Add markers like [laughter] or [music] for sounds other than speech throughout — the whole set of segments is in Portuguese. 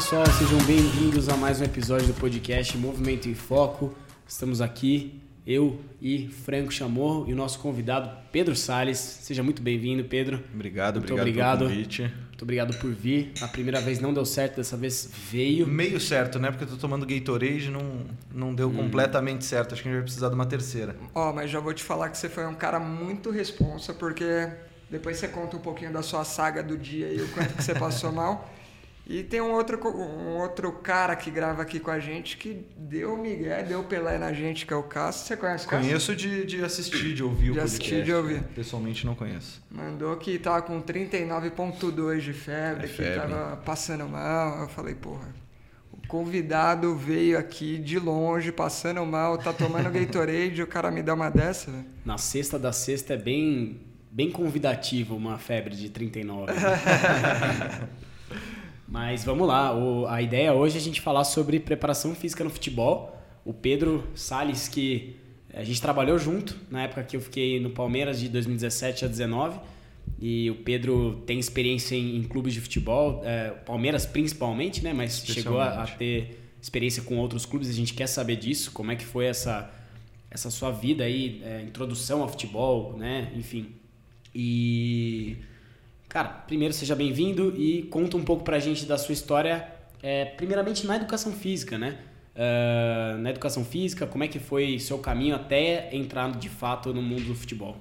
pessoal, sejam bem-vindos a mais um episódio do podcast Movimento em Foco. Estamos aqui, eu e Franco Chamorro e o nosso convidado Pedro Sales. Seja muito bem-vindo, Pedro. Obrigado, Muito obrigado, obrigado. pelo convite. Muito obrigado por vir. A primeira vez não deu certo, dessa vez veio. Meio certo, né? Porque eu tô tomando Gatorade e não, não deu completamente certo. Acho que a gente vai precisar de uma terceira. Ó, mas já vou te falar que você foi um cara muito responsa, porque depois você conta um pouquinho da sua saga do dia e o quanto que você passou mal. [laughs] E tem um outro, um outro cara que grava aqui com a gente que deu Miguel, deu Pelé na gente, que é o Cássio. Você conhece o Cássio? Conheço de, de assistir, de ouvir o De podcast. assistir, de ouvir. Pessoalmente não conheço. Mandou que tava com 39.2 de febre, É que febre. tava passando mal. Eu falei, porra, o convidado veio aqui de longe, passando mal, tá tomando [laughs] Gatorade, o cara me dá uma dessa, velho. Na sexta da sexta é bem, bem convidativo uma febre de 39. né? [laughs] Mas vamos lá, o- a ideia hoje é a gente falar sobre preparação física no futebol. O Pedro Sales, que a gente trabalhou junto na época que eu fiquei no Palmeiras de 2017 a 19. E o Pedro tem experiência em, em clubes de futebol, é, Palmeiras principalmente, né? Mas chegou a, a ter experiência com outros clubes. A gente quer saber disso, como é que foi essa, essa sua vida aí, é, introdução ao futebol, né? Enfim. E Cara, primeiro seja bem-vindo e conta um pouco pra gente da sua história, é, primeiramente na educação física, né? Ah, na educação física, como é que foi seu caminho até entrar de fato no mundo do futebol?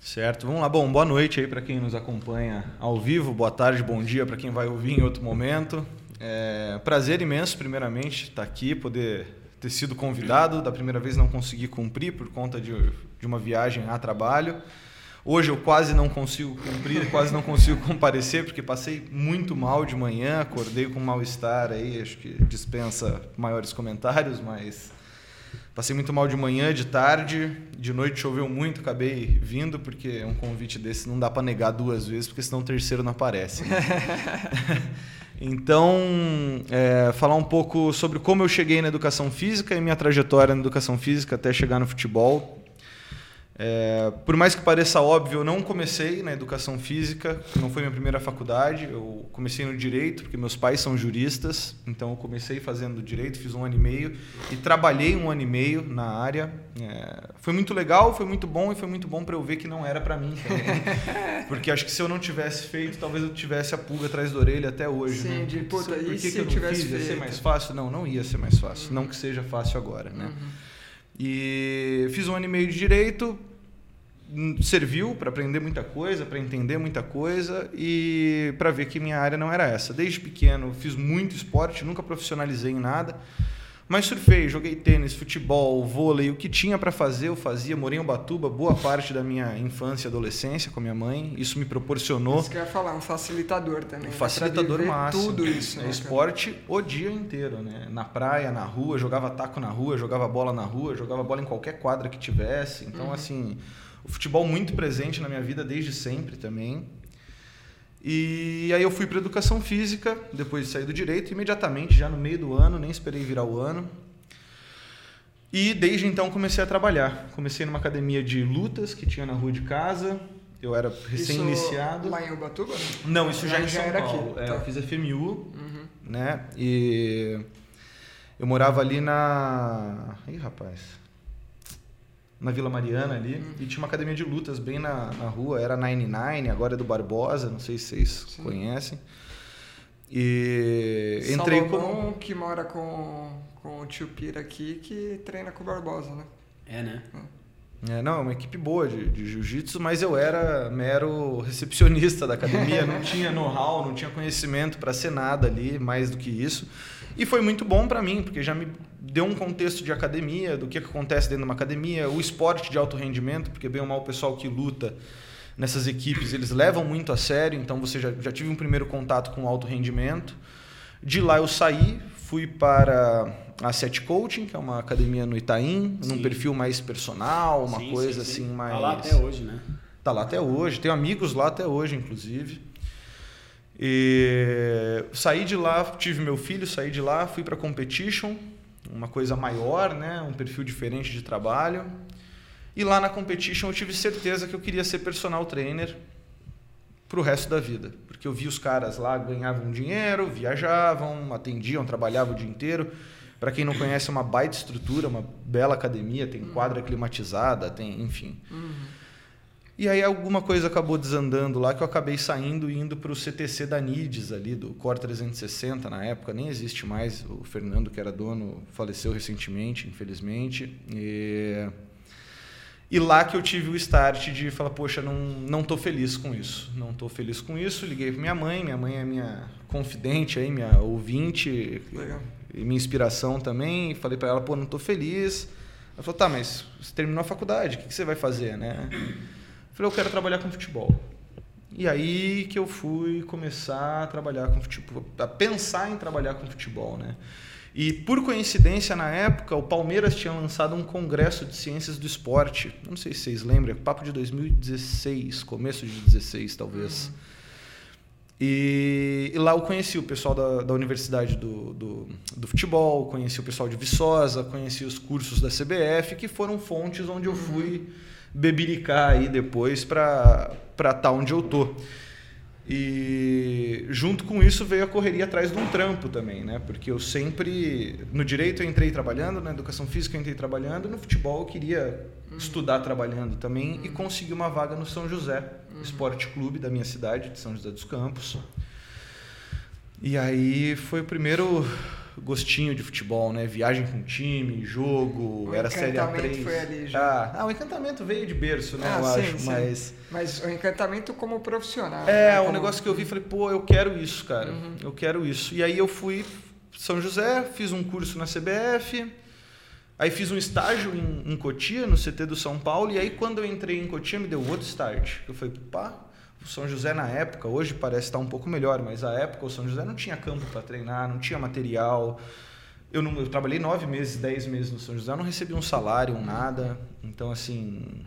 Certo, vamos lá. Bom, boa noite aí para quem nos acompanha ao vivo, boa tarde, bom dia para quem vai ouvir em outro momento. É, prazer imenso, primeiramente, estar aqui, poder ter sido convidado. Da primeira vez não consegui cumprir por conta de, de uma viagem a trabalho. Hoje eu quase não consigo cumprir, quase não consigo comparecer, porque passei muito mal de manhã, acordei com mal-estar aí, acho que dispensa maiores comentários, mas Passei muito mal de manhã, de tarde, de noite choveu muito, acabei vindo, porque um convite desse não dá para negar duas vezes, porque senão o terceiro não aparece. né? [laughs] então, é, falar um pouco sobre como eu cheguei na educação física e minha trajetória na educação física até chegar no futebol. É, por mais que pareça óbvio, eu não comecei na educação física, não foi minha primeira faculdade. Eu comecei no direito, porque meus pais são juristas, então eu comecei fazendo direito, fiz um ano e meio e trabalhei um ano e meio na área. É, foi muito legal, foi muito bom e foi muito bom para eu ver que não era para mim também. [laughs] porque acho que se eu não tivesse feito, talvez eu tivesse a pulga atrás da orelha até hoje. Sim, né? de, puta, Por que se que eu não tivesse fiz? Ia ser feito? mais fácil? Não, não ia ser mais fácil. Não que seja fácil agora, né? E fiz um ano e meio de direito, serviu para aprender muita coisa, para entender muita coisa e para ver que minha área não era essa. Desde pequeno fiz muito esporte, nunca profissionalizei em nada, mas surfei, joguei tênis, futebol, vôlei, o que tinha para fazer eu fazia. Morei em Ubatuba boa parte da minha infância e adolescência com minha mãe. Isso me proporcionou Isso que eu ia falar, um facilitador também. um facilitador máximo. Tudo isso. É né, cara? esporte o dia inteiro, né? Na praia, na rua, jogava taco na rua, jogava bola na rua, jogava bola em qualquer quadra que tivesse. Então, Uhum. assim, o futebol muito presente na minha vida desde sempre também. E aí eu fui para educação física, depois de sair do direito, imediatamente, já no meio do ano, nem esperei virar o ano. E desde então comecei a trabalhar. Comecei numa academia de lutas que tinha na rua de casa. Eu era recém-iniciado. Lá em Ubatuba? né? Não, isso já, Já- em São era aqui, Paulo. É, tá. Eu fiz FMU, Uhum. né? E eu morava ali na. Ih, rapaz. Na Vila Mariana ali. Uhum. E tinha uma academia de lutas bem na, na rua. Era 99, agora é do Barbosa, não sei se vocês Sim. conhecem. E entrei Salomão, como. que mora com, com o tio Pira aqui, que treina com o Barbosa, né? É, né? É, não, é uma equipe boa de, de jiu-jitsu, mas eu era mero recepcionista da academia, [laughs] não tinha know-how, não tinha conhecimento para ser nada ali, mais do que isso. E foi muito bom para mim, porque já me deu um contexto de academia, do que que acontece dentro de uma academia, o esporte de alto rendimento, porque bem ou mal o pessoal que luta nessas equipes, eles levam muito a sério, então você já, já tive um primeiro contato com o alto rendimento. De lá eu saí, fui para a Set Coaching, que é uma academia no Itaim, num Sim. perfil mais personal, uma Sim, coisa sim, sim. assim mais. Tá lá até hoje, né? Tá lá até hoje, tenho amigos lá até hoje, inclusive. E saí de lá, tive meu filho, saí de lá, fui para competition, uma coisa maior, né, um perfil diferente de trabalho. E lá na competition eu tive certeza que eu queria ser personal trainer. pro resto da vida. Porque eu vi os caras lá ganhavam dinheiro, viajavam, atendiam, trabalhavam o dia inteiro. Para quem não conhece, é uma baita estrutura, uma bela academia, tem quadra climatizada, tem, enfim. Uhum. E aí alguma coisa acabou desandando lá que eu acabei saindo e indo para o CTC da Nides ali, do Core 360 na época, nem existe mais. O Fernando, que era dono, faleceu recentemente, infelizmente. E, e lá que eu tive o start de falar, poxa, não, não tô feliz com isso. Não tô feliz com isso. Liguei para minha mãe, minha mãe é minha confidente aí, minha ouvinte. Legal. E minha inspiração também. Falei para ela, pô, não tô feliz. Ela falou, tá, mas você terminou a faculdade, o que, que você vai fazer, né? Falei, eu quero trabalhar com futebol. E aí que eu fui começar a trabalhar com futebol, a pensar em trabalhar com futebol, né? E por coincidência, na época, o Palmeiras tinha lançado um congresso de ciências do esporte. Não sei se vocês lembram, papo de 2016, começo de 16 talvez. Uhum. E, e, lá eu conheci o pessoal da, da Universidade do, do, do, Futebol, conheci o pessoal de Viçosa, conheci os cursos da CBF, que foram fontes onde eu fui bebericar aí depois para estar tá onde eu tô. E junto com isso veio a correria atrás de um trampo também, né? Porque eu sempre no direito eu entrei trabalhando, na educação física eu entrei trabalhando, no futebol eu queria uhum. estudar trabalhando também uhum. e consegui uma vaga no São José, uhum. Esporte Clube da minha cidade, de São José dos Campos. E aí foi o primeiro gostinho de futebol, né? Viagem com time, jogo, o era Série A3. Foi ali já. Ah, ah, o encantamento veio de berço, né? Ah, eu sim, acho, sim. mas. Mas o encantamento como profissional. É, né? um como... negócio que eu vi falei, pô, eu quero isso, cara. Uhum. Eu quero isso. E aí eu fui São José, fiz um curso na CBF. Aí fiz um estágio em, em Cotia, no CT do São Paulo, e aí quando eu entrei em Cotia me deu outro start. Eu falei, pá, o São José na época, hoje parece estar um pouco melhor, mas na época o São José não tinha campo para treinar, não tinha material. Eu, não, eu trabalhei nove meses, dez meses no São José, eu não recebi um salário, um nada. Então, assim,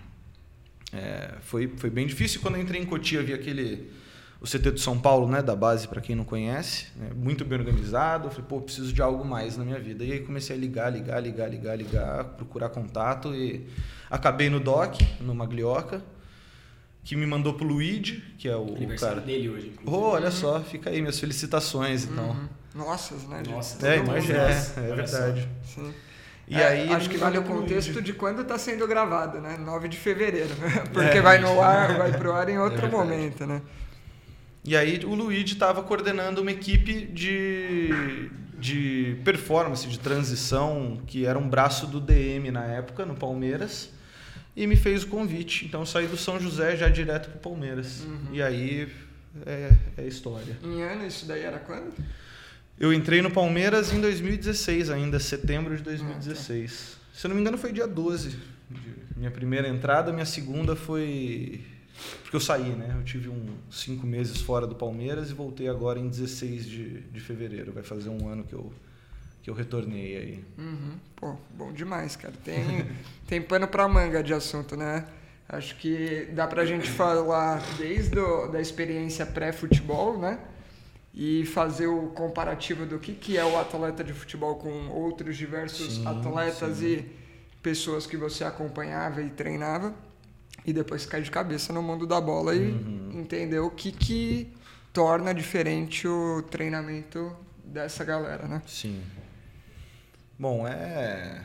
é, foi, foi bem difícil. Quando eu entrei em Cotia, vi aquele o CT do São Paulo, né, da base, para quem não conhece, né, muito bem organizado. Eu falei, pô, preciso de algo mais na minha vida. E aí comecei a ligar, ligar, ligar, ligar, ligar, procurar contato e acabei no DOC, no Maglioca que me mandou pro Luigi, que é o, Aniversário cara. dele hoje. Oh, olha só, fica aí minhas felicitações, então. Uhum. Nossas, né? Nossa, é, imagina, é, é verdade. Sim. E é, aí acho que vale o contexto de quando está sendo gravado, né? 9 de fevereiro, porque é, vai no ar, vai pro ar em outro é momento, né? E aí o Luigi estava coordenando uma equipe de, de performance, de transição, que era um braço do DM na época, no Palmeiras e me fez o convite. Então eu saí do São José já direto para o Palmeiras. Uhum. E aí é, é história. Em ano isso daí era quando? Eu entrei no Palmeiras em 2016 ainda, setembro de 2016. Ah, tá. Se eu não me engano foi dia 12. Minha primeira entrada, minha segunda foi... Porque eu saí, né? Eu tive uns cinco meses fora do Palmeiras e voltei agora em 16 de, de fevereiro. Vai fazer um ano que eu que eu retornei aí. Uhum. Pô, bom demais, cara. Tem, [laughs] tem pano pra manga de assunto, né? Acho que dá pra gente falar desde a da experiência pré-futebol, né? E fazer o comparativo do que, que é o atleta de futebol com outros diversos sim, atletas sim. e pessoas que você acompanhava e treinava. E depois cair de cabeça no mundo da bola e uhum. entender o que, que torna diferente o treinamento dessa galera, né? Sim. Bom, é.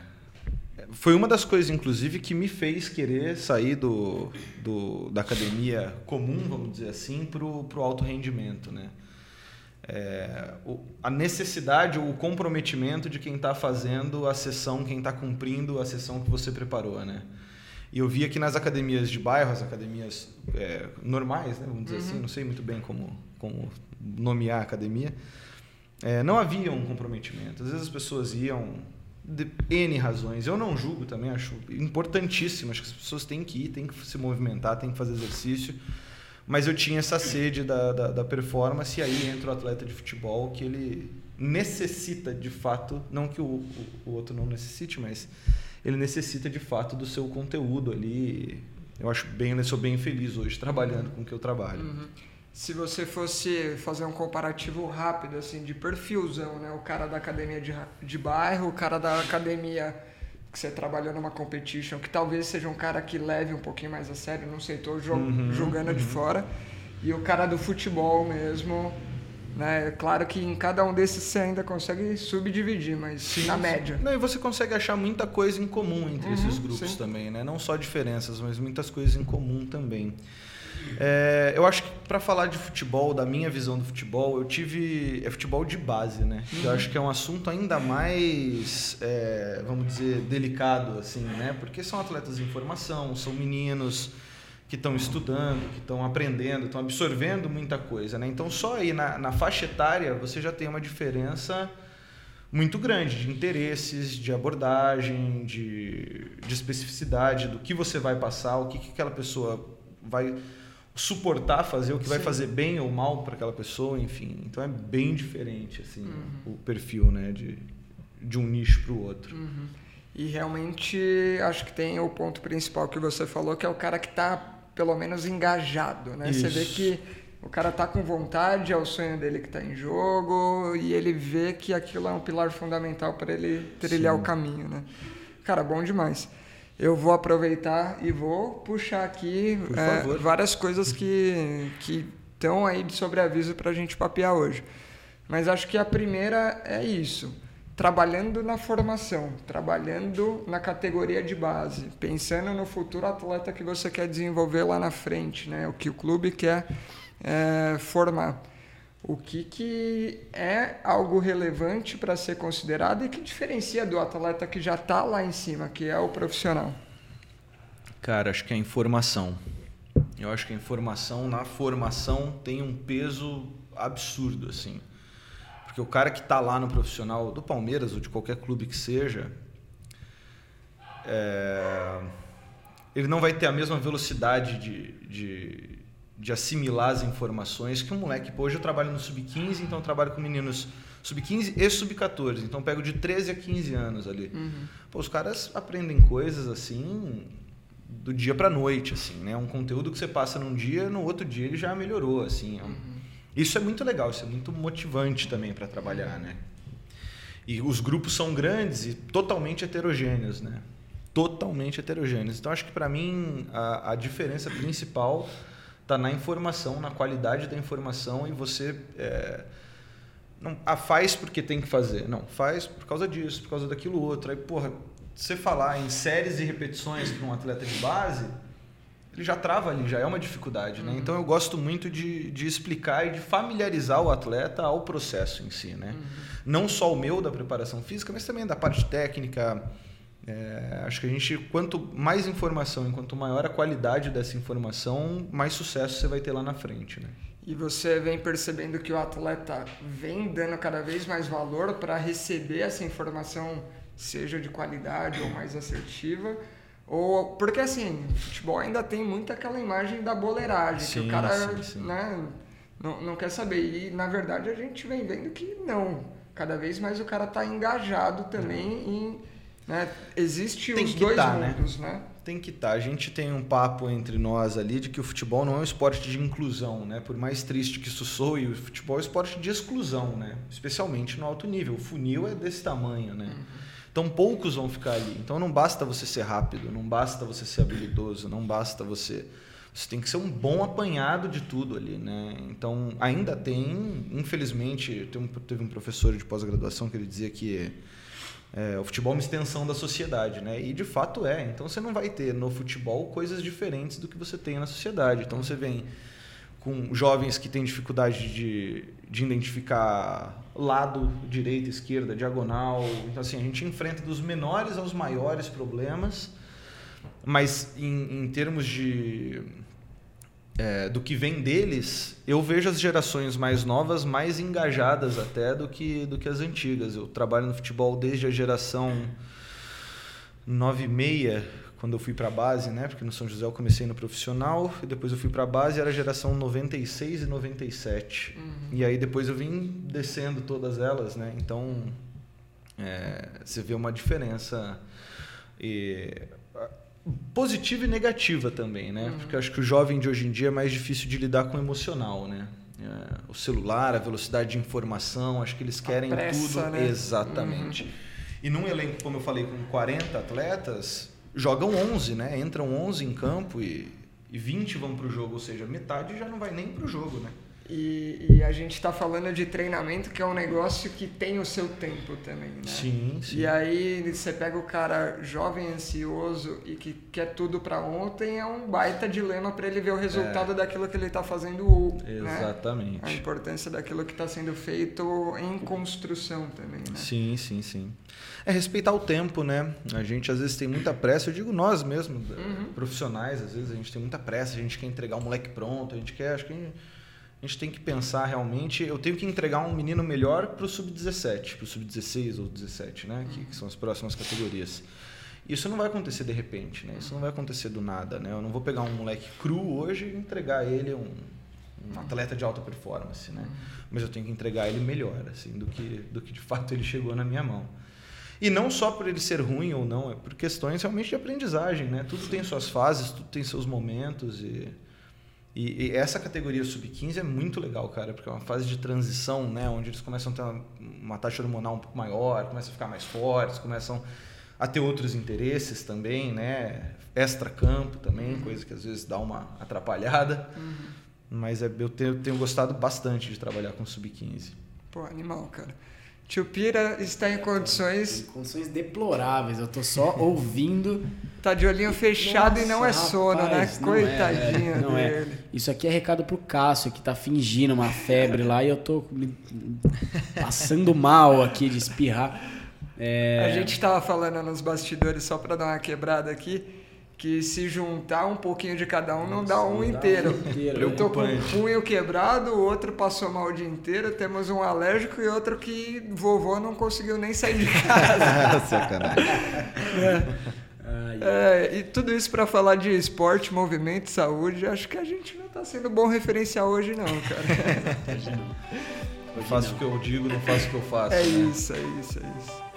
Foi uma das coisas, inclusive, que me fez querer sair do, do da academia comum, vamos dizer assim, para o alto rendimento. Né? É, a necessidade, o comprometimento de quem está fazendo a sessão, quem está cumprindo a sessão que você preparou. Né? E eu via que nas academias de bairro, as academias é, normais, né, vamos dizer assim, uhum. assim, não sei muito bem como, como nomear a academia, é, não havia um comprometimento. Às vezes as pessoas iam de N razões. Eu não julgo também, acho importantíssimo. Acho que as pessoas têm que ir, têm que se movimentar, têm que fazer exercício. Mas eu tinha essa sede da, da, da performance e aí entra o atleta de futebol que ele necessita de fato, não que o, o, o outro não necessite, mas ele necessita de fato do seu conteúdo ali. Eu acho bem, eu sou bem feliz hoje trabalhando com o que eu trabalho. Uhum se você fosse fazer um comparativo rápido, assim, de perfilzão, né? O cara da academia de, de bairro, o cara da academia que você trabalhou numa competition, que talvez seja um cara que leve um pouquinho mais a sério, não sei, tô uhum, julgando uhum. de fora. e o cara do futebol mesmo. Né? Claro que em cada um desses você ainda consegue subdividir, mas sim, na média. Não, e você consegue achar muita coisa em comum entre uhum, esses grupos sim. também, né? Não só diferenças, mas muitas coisas em comum também. É, eu acho que para falar de futebol, da minha visão do futebol, eu tive. É futebol de base, né? Uhum. Eu acho que é um assunto ainda mais, é, vamos dizer, delicado, assim, né? Porque são atletas em formação, são meninos que estão estudando, que estão aprendendo, estão absorvendo muita coisa, né? Então só aí na, na faixa etária você já tem uma diferença muito grande de interesses, de abordagem, de, de especificidade do que você vai passar, o que, que aquela pessoa vai suportar fazer, o que Sim. vai fazer bem ou mal para aquela pessoa, enfim. Então é bem diferente assim uhum. o perfil, né, de, de um nicho para o outro. Uhum. E realmente acho que tem o ponto principal que você falou, que é o cara que está pelo menos engajado, né? Isso. Você vê que o cara tá com vontade, é o sonho dele que está em jogo e ele vê que aquilo é um pilar fundamental para ele trilhar Sim. o caminho, né? Cara, bom demais. Eu vou aproveitar e vou puxar aqui é, várias coisas que que estão aí de sobreaviso para a gente papear hoje. Mas acho que a primeira é isso trabalhando na formação, trabalhando na categoria de base, pensando no futuro atleta que você quer desenvolver lá na frente, né? o que o clube quer é, formar. O que, que é algo relevante para ser considerado e que diferencia do atleta que já está lá em cima, que é o profissional? Cara, acho que é a informação. Eu acho que a informação na formação tem um peso absurdo, assim. Porque o cara que está lá no profissional do Palmeiras ou de qualquer clube que seja, é, ele não vai ter a mesma velocidade de, de, de, assimilar as informações que um moleque. Pô, hoje eu trabalho no sub-15, então eu trabalho com meninos sub-15 e sub-14. Então eu pego de 13 a 15 anos ali. Uhum. Pô, os caras aprendem coisas assim do dia para noite, assim, né? Um conteúdo que você passa num dia, no outro dia ele já melhorou, assim. É uhum. Isso é muito legal, isso é muito motivante também para trabalhar, né? E os grupos são grandes e totalmente heterogêneos, né? Totalmente heterogêneos. Então acho que para mim a, a, diferença principal está na informação, na qualidade da informação e você é, não a faz porque tem que fazer, não faz por causa disso, por causa daquilo outro. Aí porra, você falar em séries e repetições para um atleta de base ele já trava ali, já é uma dificuldade. Né? Uhum. Então eu gosto muito de, de explicar e de familiarizar o atleta ao processo em si. Né? Uhum. Não só o meu da preparação física, mas também da parte técnica. É, acho que a gente, quanto mais informação e quanto maior a qualidade dessa informação, mais sucesso você vai ter lá na frente. Né? E você vem percebendo que o atleta vem dando cada vez mais valor para receber essa informação, seja de qualidade ou mais assertiva ou, porque assim, futebol ainda tem muito aquela imagem da boleiragem, sim, que o cara sim, sim. Né, não, não quer saber. E na verdade a gente vem vendo que não. Cada vez mais o cara está engajado também em. Né, existe tem os dois tá, né? mundos, né? né? Tem que estar. Tá. A gente tem um papo entre nós ali de que o futebol não é um esporte de inclusão, né? Por mais triste que isso soe, o futebol é um esporte de exclusão, né? Especialmente no alto nível. O funil é desse tamanho, né? Uhum. Então poucos vão ficar ali. Então não basta você ser rápido, não basta você ser habilidoso, não basta você. Você tem que ser um bom apanhado de tudo ali, né? Então ainda tem, infelizmente, teve um professor de pós-graduação que ele dizia que é, o futebol é uma extensão da sociedade, né? E de fato é. Então você não vai ter no futebol coisas diferentes do que você tem na sociedade. Então você vem com jovens que têm dificuldade de, de identificar lado, direita, esquerda, diagonal. Então, assim, a gente enfrenta dos menores aos maiores problemas, mas em, em termos de. É, do que vem deles, eu vejo as gerações mais novas mais engajadas até do que, do que as antigas. Eu trabalho no futebol desde a geração 96, quando eu fui para a base, né? Porque no São José eu comecei no profissional e depois eu fui para a base, era a geração 96 e 97. Uhum. E aí depois eu vim descendo todas elas, né? Então é, você vê uma diferença e, positiva e negativa também, né? Uhum. Porque acho que o jovem de hoje em dia é mais difícil de lidar com o emocional, né? É, o celular, a velocidade de informação, acho que eles querem pressa, tudo. Né? Exatamente. Uhum. E num elenco, como eu falei, com 40 atletas, jogam 11, né? Entram 11 em campo e e 20 vão para o jogo, ou seja, metade já não vai nem para o jogo, né? E, e a gente está falando de treinamento, que é um negócio que tem o seu tempo também, né? Sim, sim. E aí você pega o cara jovem, ansioso e que quer tudo para ontem, é um baita dilema para ele ver o resultado é. daquilo que ele está fazendo. Né? Exatamente. Né? A importância daquilo que está sendo feito em construção também, né? Sim, sim, sim. É respeitar o tempo, né? A gente às vezes tem muita pressa, eu digo nós mesmos, uhum. profissionais, às vezes a gente tem muita pressa, a gente quer entregar um moleque pronto, a gente quer, acho que a gente tem que pensar realmente. Eu tenho que entregar um menino melhor para o sub-17, para o sub-16 ou 17, né? Que, que, são as próximas categorias. Isso não vai acontecer de repente, né? Isso não vai acontecer do nada, né? Eu não vou pegar um moleque cru hoje e entregar ele um, um atleta de alta performance, né? Mas eu tenho que entregar ele melhor, assim, do que, do que de fato ele chegou na minha mão. E não só por ele ser ruim ou não, é por questões realmente de aprendizagem, né? Tudo tem suas fases, tudo tem seus momentos e e, e, essa categoria sub-15 é muito legal, cara, porque é uma fase de transição, né, onde eles começam a ter uma, uma taxa hormonal um pouco maior, começam a ficar mais fortes, começam a ter outros interesses também, né, extra-campo também, uhum. coisa que às vezes dá uma atrapalhada. Uhum. Mas é, eu, tenho, eu tenho gostado bastante de trabalhar com sub-15. Pô, animal, cara. Tio Pira está em condições. Em condições deploráveis. Eu tô só [laughs] ouvindo. Tá de olhinho fechado Nossa, e não é sono, né? rapaz, né? Coitadinho não é, não dele. É. Isso aqui é recado pro Cássio, que tá fingindo uma febre lá e eu tô passando mal aqui de espirrar. É... A gente tava falando nos bastidores, só para dar uma quebrada aqui que se juntar um pouquinho de cada um não dá um inteiro. inteiro. Eu tô com um punho quebrado, o outro passou mal o dia inteiro, temos um alérgico e outro que vovô não conseguiu nem sair de casa. [laughs] Sacanagem. É. É, e tudo isso para falar de esporte, movimento, saúde, acho que a gente não está sendo bom referencial hoje não, cara. [laughs] eu faço o que eu digo, não faço o que eu faço. É né? isso, é isso, é isso.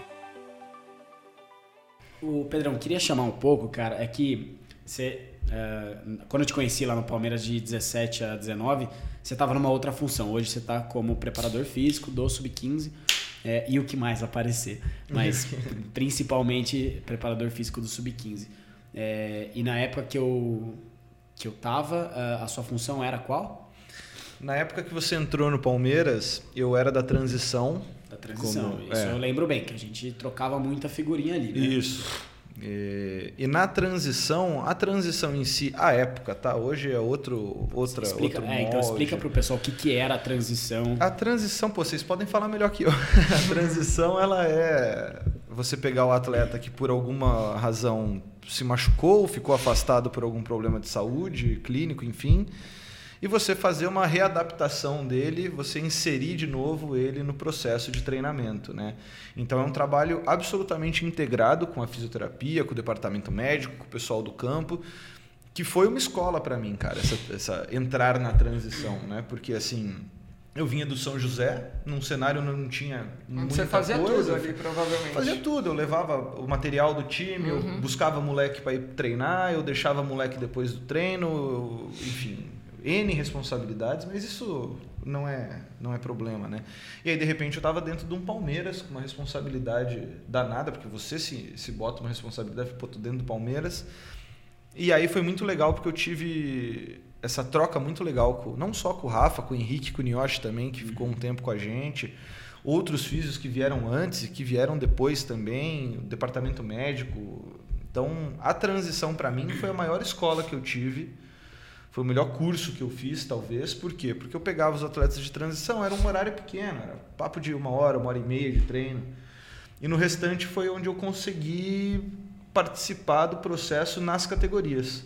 O Pedrão, queria chamar um pouco, cara, é que você, uh, quando eu te conheci lá no Palmeiras de 17 a 19, você estava numa outra função. Hoje você está como preparador físico do Sub-15 é, e o que mais aparecer. Mas [laughs] principalmente preparador físico do Sub-15. É, e na época que eu, que eu tava, a sua função era qual? Na época que você entrou no Palmeiras, eu era da transição da transição. Como, Isso é. eu lembro bem, que a gente trocava muita figurinha ali. Né? Isso. E, e, na transição, a transição em si, a época, tá? Hoje é outro, outra, explica, outro é, Então explica para o pessoal o que, que era a transição. A transição, pô, vocês podem falar melhor que eu. [laughs] a transição, ela é você pegar o atleta que por alguma razão se machucou, ficou afastado por algum problema de saúde, clínico, enfim e você fazer uma readaptação dele, você inserir de novo ele no processo de treinamento. Né? Então é um trabalho absolutamente integrado com a fisioterapia, com o departamento médico, com o pessoal do campo, que foi uma escola para mim, cara, essa, essa, entrar na transição, né? Porque assim, eu vinha do São José, num cenário onde não tinha muita Você fazia coisa. tudo ali, provavelmente. Fazia tudo. Eu levava o material do time, uhum. eu buscava moleque para ir treinar, eu deixava moleque depois do treino, eu, enfim, N responsabilidades, mas isso não é, não é problema, né? E aí, de repente, eu estava dentro de um Palmeiras com uma responsabilidade danada, porque você se, se bota uma responsabilidade, pô, tô dentro do Palmeiras. E aí foi muito legal, porque eu tive essa troca muito legal, com, não só com o Rafa, com o Henrique, com o Nioshi também, que ficou um tempo com a gente. Outros físicos que vieram antes e que vieram depois também, o departamento médico. Então, a transição para mim foi a maior escola que eu tive foi o melhor curso que eu fiz, talvez. Por quê? Porque eu pegava os atletas de transição, era um horário pequeno, era papo de uma hora, uma hora e meia de treino. E no restante foi onde eu consegui participar do processo nas categorias.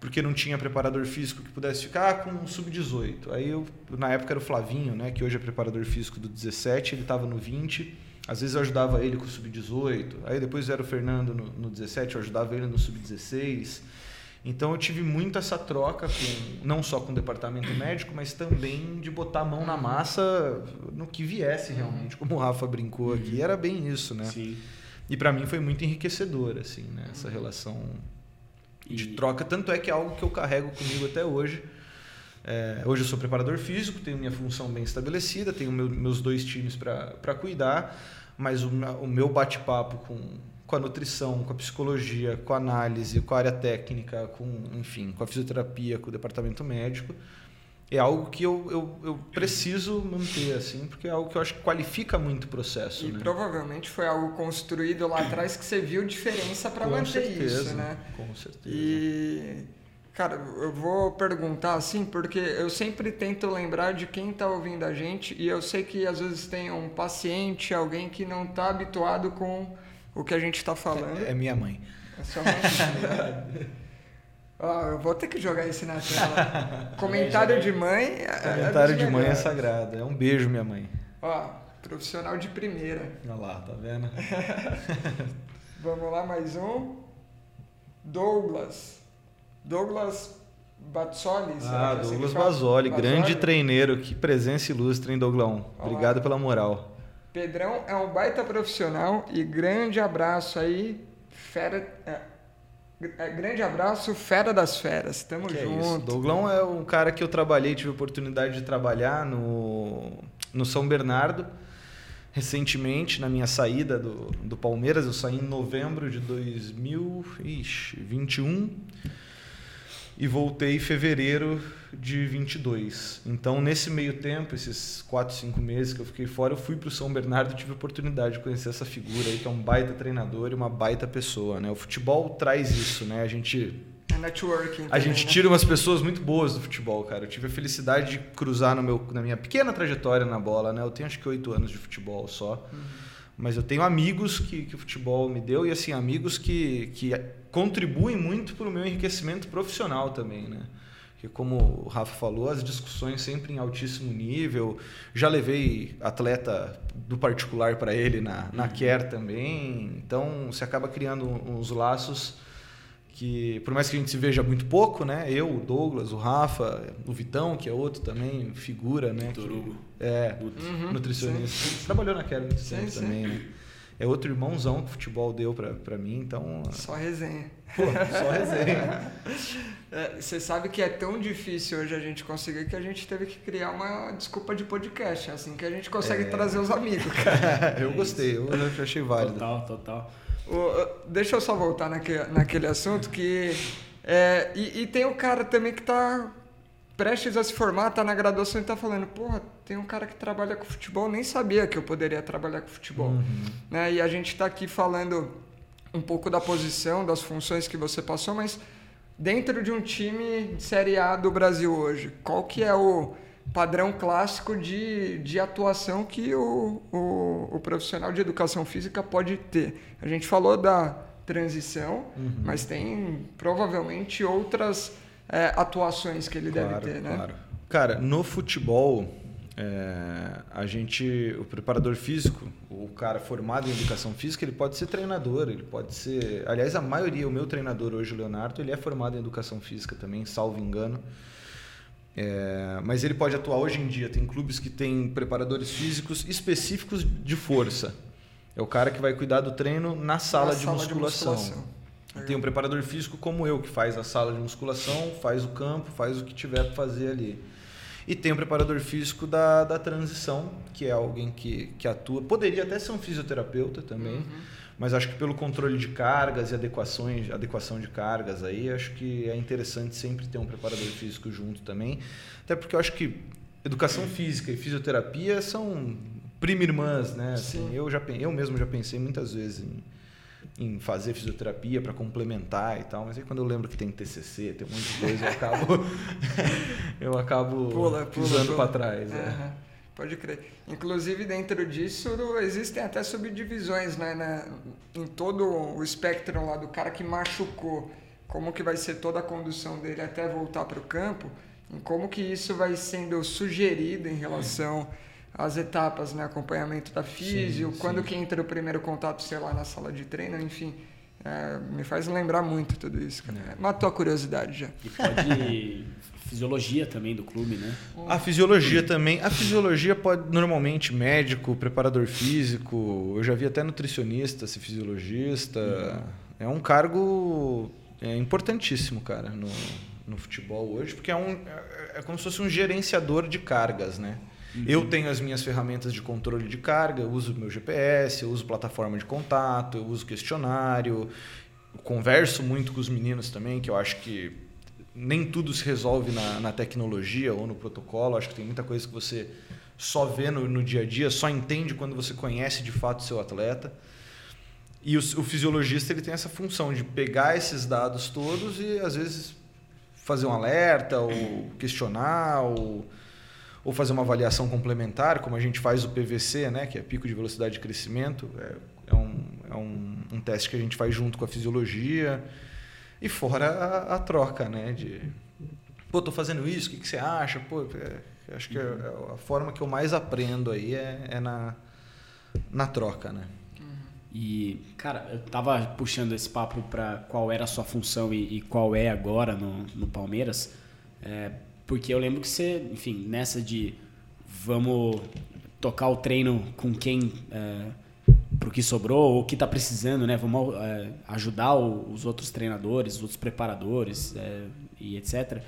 Porque não tinha preparador físico que pudesse ficar com sub-18. Aí eu, na época era o Flavinho, né, que hoje é preparador físico do 17, ele estava no 20. Às vezes eu ajudava ele com o sub-18. Aí depois era o Fernando no, no 17, eu ajudava ele no sub-16. Então eu tive muito essa troca com não só com o departamento médico, mas também de botar a mão na massa no que viesse realmente, como o Rafa brincou aqui, era bem isso, né? Sim. E para mim foi muito enriquecedor assim, né? Essa relação de troca, tanto é que é algo que eu carrego comigo até hoje. É, hoje eu sou preparador físico, tenho minha função bem estabelecida, tenho meu, meus dois times para cuidar, mas o, o meu bate-papo com com a nutrição, com a psicologia, com a análise, com a área técnica, com, enfim, com a fisioterapia, com o departamento médico, é algo que eu, eu, eu preciso manter, assim, porque é algo que eu acho que qualifica muito o processo. E né? provavelmente foi algo construído lá atrás que você viu diferença para manter certeza, isso, né? Com certeza. E, cara, eu vou perguntar assim, porque eu sempre tento lembrar de quem está ouvindo a gente e eu sei que às vezes tem um paciente, alguém que não está habituado com o que a gente está falando. É, é minha mãe. É sua mãe. [laughs] Eu vou ter que jogar isso na tela. Comentário de mãe. é- é Comentário dos de mãe é sagrado. É um beijo, minha mãe. Ó, profissional de primeira. Olha lá, tá vendo? [laughs] Vamos lá, mais um. Douglas. Douglas Bazzoli. Ah, é assim Douglas? Basoli, grande Bazzoli? treineiro. Que presença ilustre, hein, Douglão? Olá. Obrigado pela moral. Pedrão é um baita profissional e grande abraço aí, fera. é, é, grande abraço, fera das feras. Tamo Que é junto. Douglão é um cara que eu trabalhei, tive a oportunidade de trabalhar no, no São Bernardo. Recentemente, na minha saída do, do Palmeiras, eu saí em novembro de 2021 e voltei em fevereiro de 22. Então, nesse meio tempo, esses 4, 5 meses que eu fiquei fora, eu fui para o São Bernardo e tive a oportunidade de conhecer essa figura aí, que é um baita treinador e uma baita pessoa. Né? O futebol traz isso, né? A gente É networking. a também, gente né? tira umas pessoas muito boas do futebol, cara. Eu tive a felicidade de cruzar no meu, na minha pequena trajetória na bola, né? Eu tenho acho que oito anos de futebol só. Mas eu tenho amigos que, que o futebol me deu e, assim, amigos que, que contribuem muito para o meu enriquecimento profissional também, né? Porque, como o Rafa falou, as discussões sempre em altíssimo nível. Já levei atleta do particular para ele na, na Care também. Então, você acaba criando uns laços que por mais que a gente se veja muito pouco, né? Eu, o Douglas, o Rafa, o Vitão, que é outro também, figura, né? Vitor que- Hugo. É, Uhum, nutricionista. Trabalhou na Quero muito Sim, tempo sim. também, né? É outro irmãozão que o futebol deu pra, pra mim, então. Só resenha. Pô, só resenha. [laughs] É, Você sabe que é tão difícil hoje a gente conseguir que a gente teve que criar uma desculpa de podcast. É assim que a gente consegue É. trazer os amigos, cara. [laughs] eu gostei, eu eu achei válido. Total, total. O- o- deixa eu só voltar naque, naquele assunto que. é, e, e tem o cara também que tá prestes a se formar, tá na graduação e tá falando, porra, tem um cara que trabalha com futebol, nem sabia que eu poderia trabalhar com futebol. Uhum. Né? E a gente está aqui falando um pouco da posição, das funções que você passou, mas dentro de um time de Série A do Brasil hoje, qual que é o padrão clássico de, de atuação que o, o, o profissional de educação física pode ter? A gente falou da transição, Uhum. mas tem provavelmente outras é, atuações que ele Claro, deve ter, né? claro. Cara, no futebol, é, a gente, o preparador físico, o cara formado em educação física, ele pode ser treinador, ele pode ser. Aliás, a maioria, o meu treinador hoje, o Leonardo, ele é formado em educação física também, salvo engano. É, mas ele pode atuar hoje em dia. Tem clubes que têm preparadores físicos específicos de força. É o cara que vai cuidar do treino na sala, Na de, sala musculação. Tem um preparador físico como eu, que faz a sala de musculação, faz o campo, faz o que tiver para fazer ali. E tem um preparador físico da, da transição, que é alguém que, que atua. Poderia até ser um fisioterapeuta também, Uhum. mas acho que pelo controle de cargas e adequações, adequação de cargas aí, acho que é interessante sempre ter um preparador físico junto também. Até porque eu acho que educação física e fisioterapia são prima irmãs, né? Assim, Sim. eu, já, eu mesmo já pensei muitas vezes em em fazer fisioterapia para complementar e tal, mas aí quando eu lembro que tem TCC, tem um monte de coisa, eu acabo [laughs] eu acabo Pula, pula, pisando para trás. é. Aham, Pode crer. Inclusive, dentro disso, existem até subdivisões, né? na- em todo o espectro lá do cara que machucou, como que vai ser toda a condução dele até voltar para o campo, em como que isso vai sendo sugerido em relação às etapas, né? Acompanhamento da físio, Sim, quando sim. que entra o primeiro contato, sei lá, na sala de treino, enfim. É, me faz lembrar muito tudo isso, cara. É. Matou a curiosidade já. E pode [laughs] fisiologia também do clube, né? A fisiologia também. A fisiologia pode, normalmente, médico, preparador físico, eu já vi até nutricionista ser fisiologista. É um cargo é, importantíssimo, cara, no, no futebol hoje, porque é, um, é, é como se fosse um gerenciador de cargas, né? Uhum. Eu tenho as minhas ferramentas de controle de carga, eu uso meu GPS, eu uso plataforma de contato, eu uso questionário, converso muito com os meninos também, que eu acho que nem tudo se resolve na, na tecnologia ou no protocolo. Eu acho que tem muita coisa que você só vê no, no dia a dia, só entende quando você conhece de fato o seu atleta. E o, o, fisiologista ele tem essa função de pegar esses dados todos e às vezes fazer um alerta ou questionar ou, ou fazer uma avaliação complementar, como a gente faz o PVC, né, que é pico de velocidade de crescimento. É, é, um, é um, um teste que a gente faz junto com a fisiologia. E fora a, a troca, né? De, pô, tô fazendo isso, o que, que você acha? Pô, é, acho que é, é a forma que eu mais aprendo aí é, é na, na troca, né? E, cara, eu tava puxando esse papo para qual era a sua função e, e, qual é agora no, no Palmeiras, é, porque eu lembro que você, enfim, nessa de vamos tocar o treino com quem é, pro que sobrou ou o que tá precisando, né? Vamos é, ajudar o, os outros treinadores, os outros preparadores é, e etc.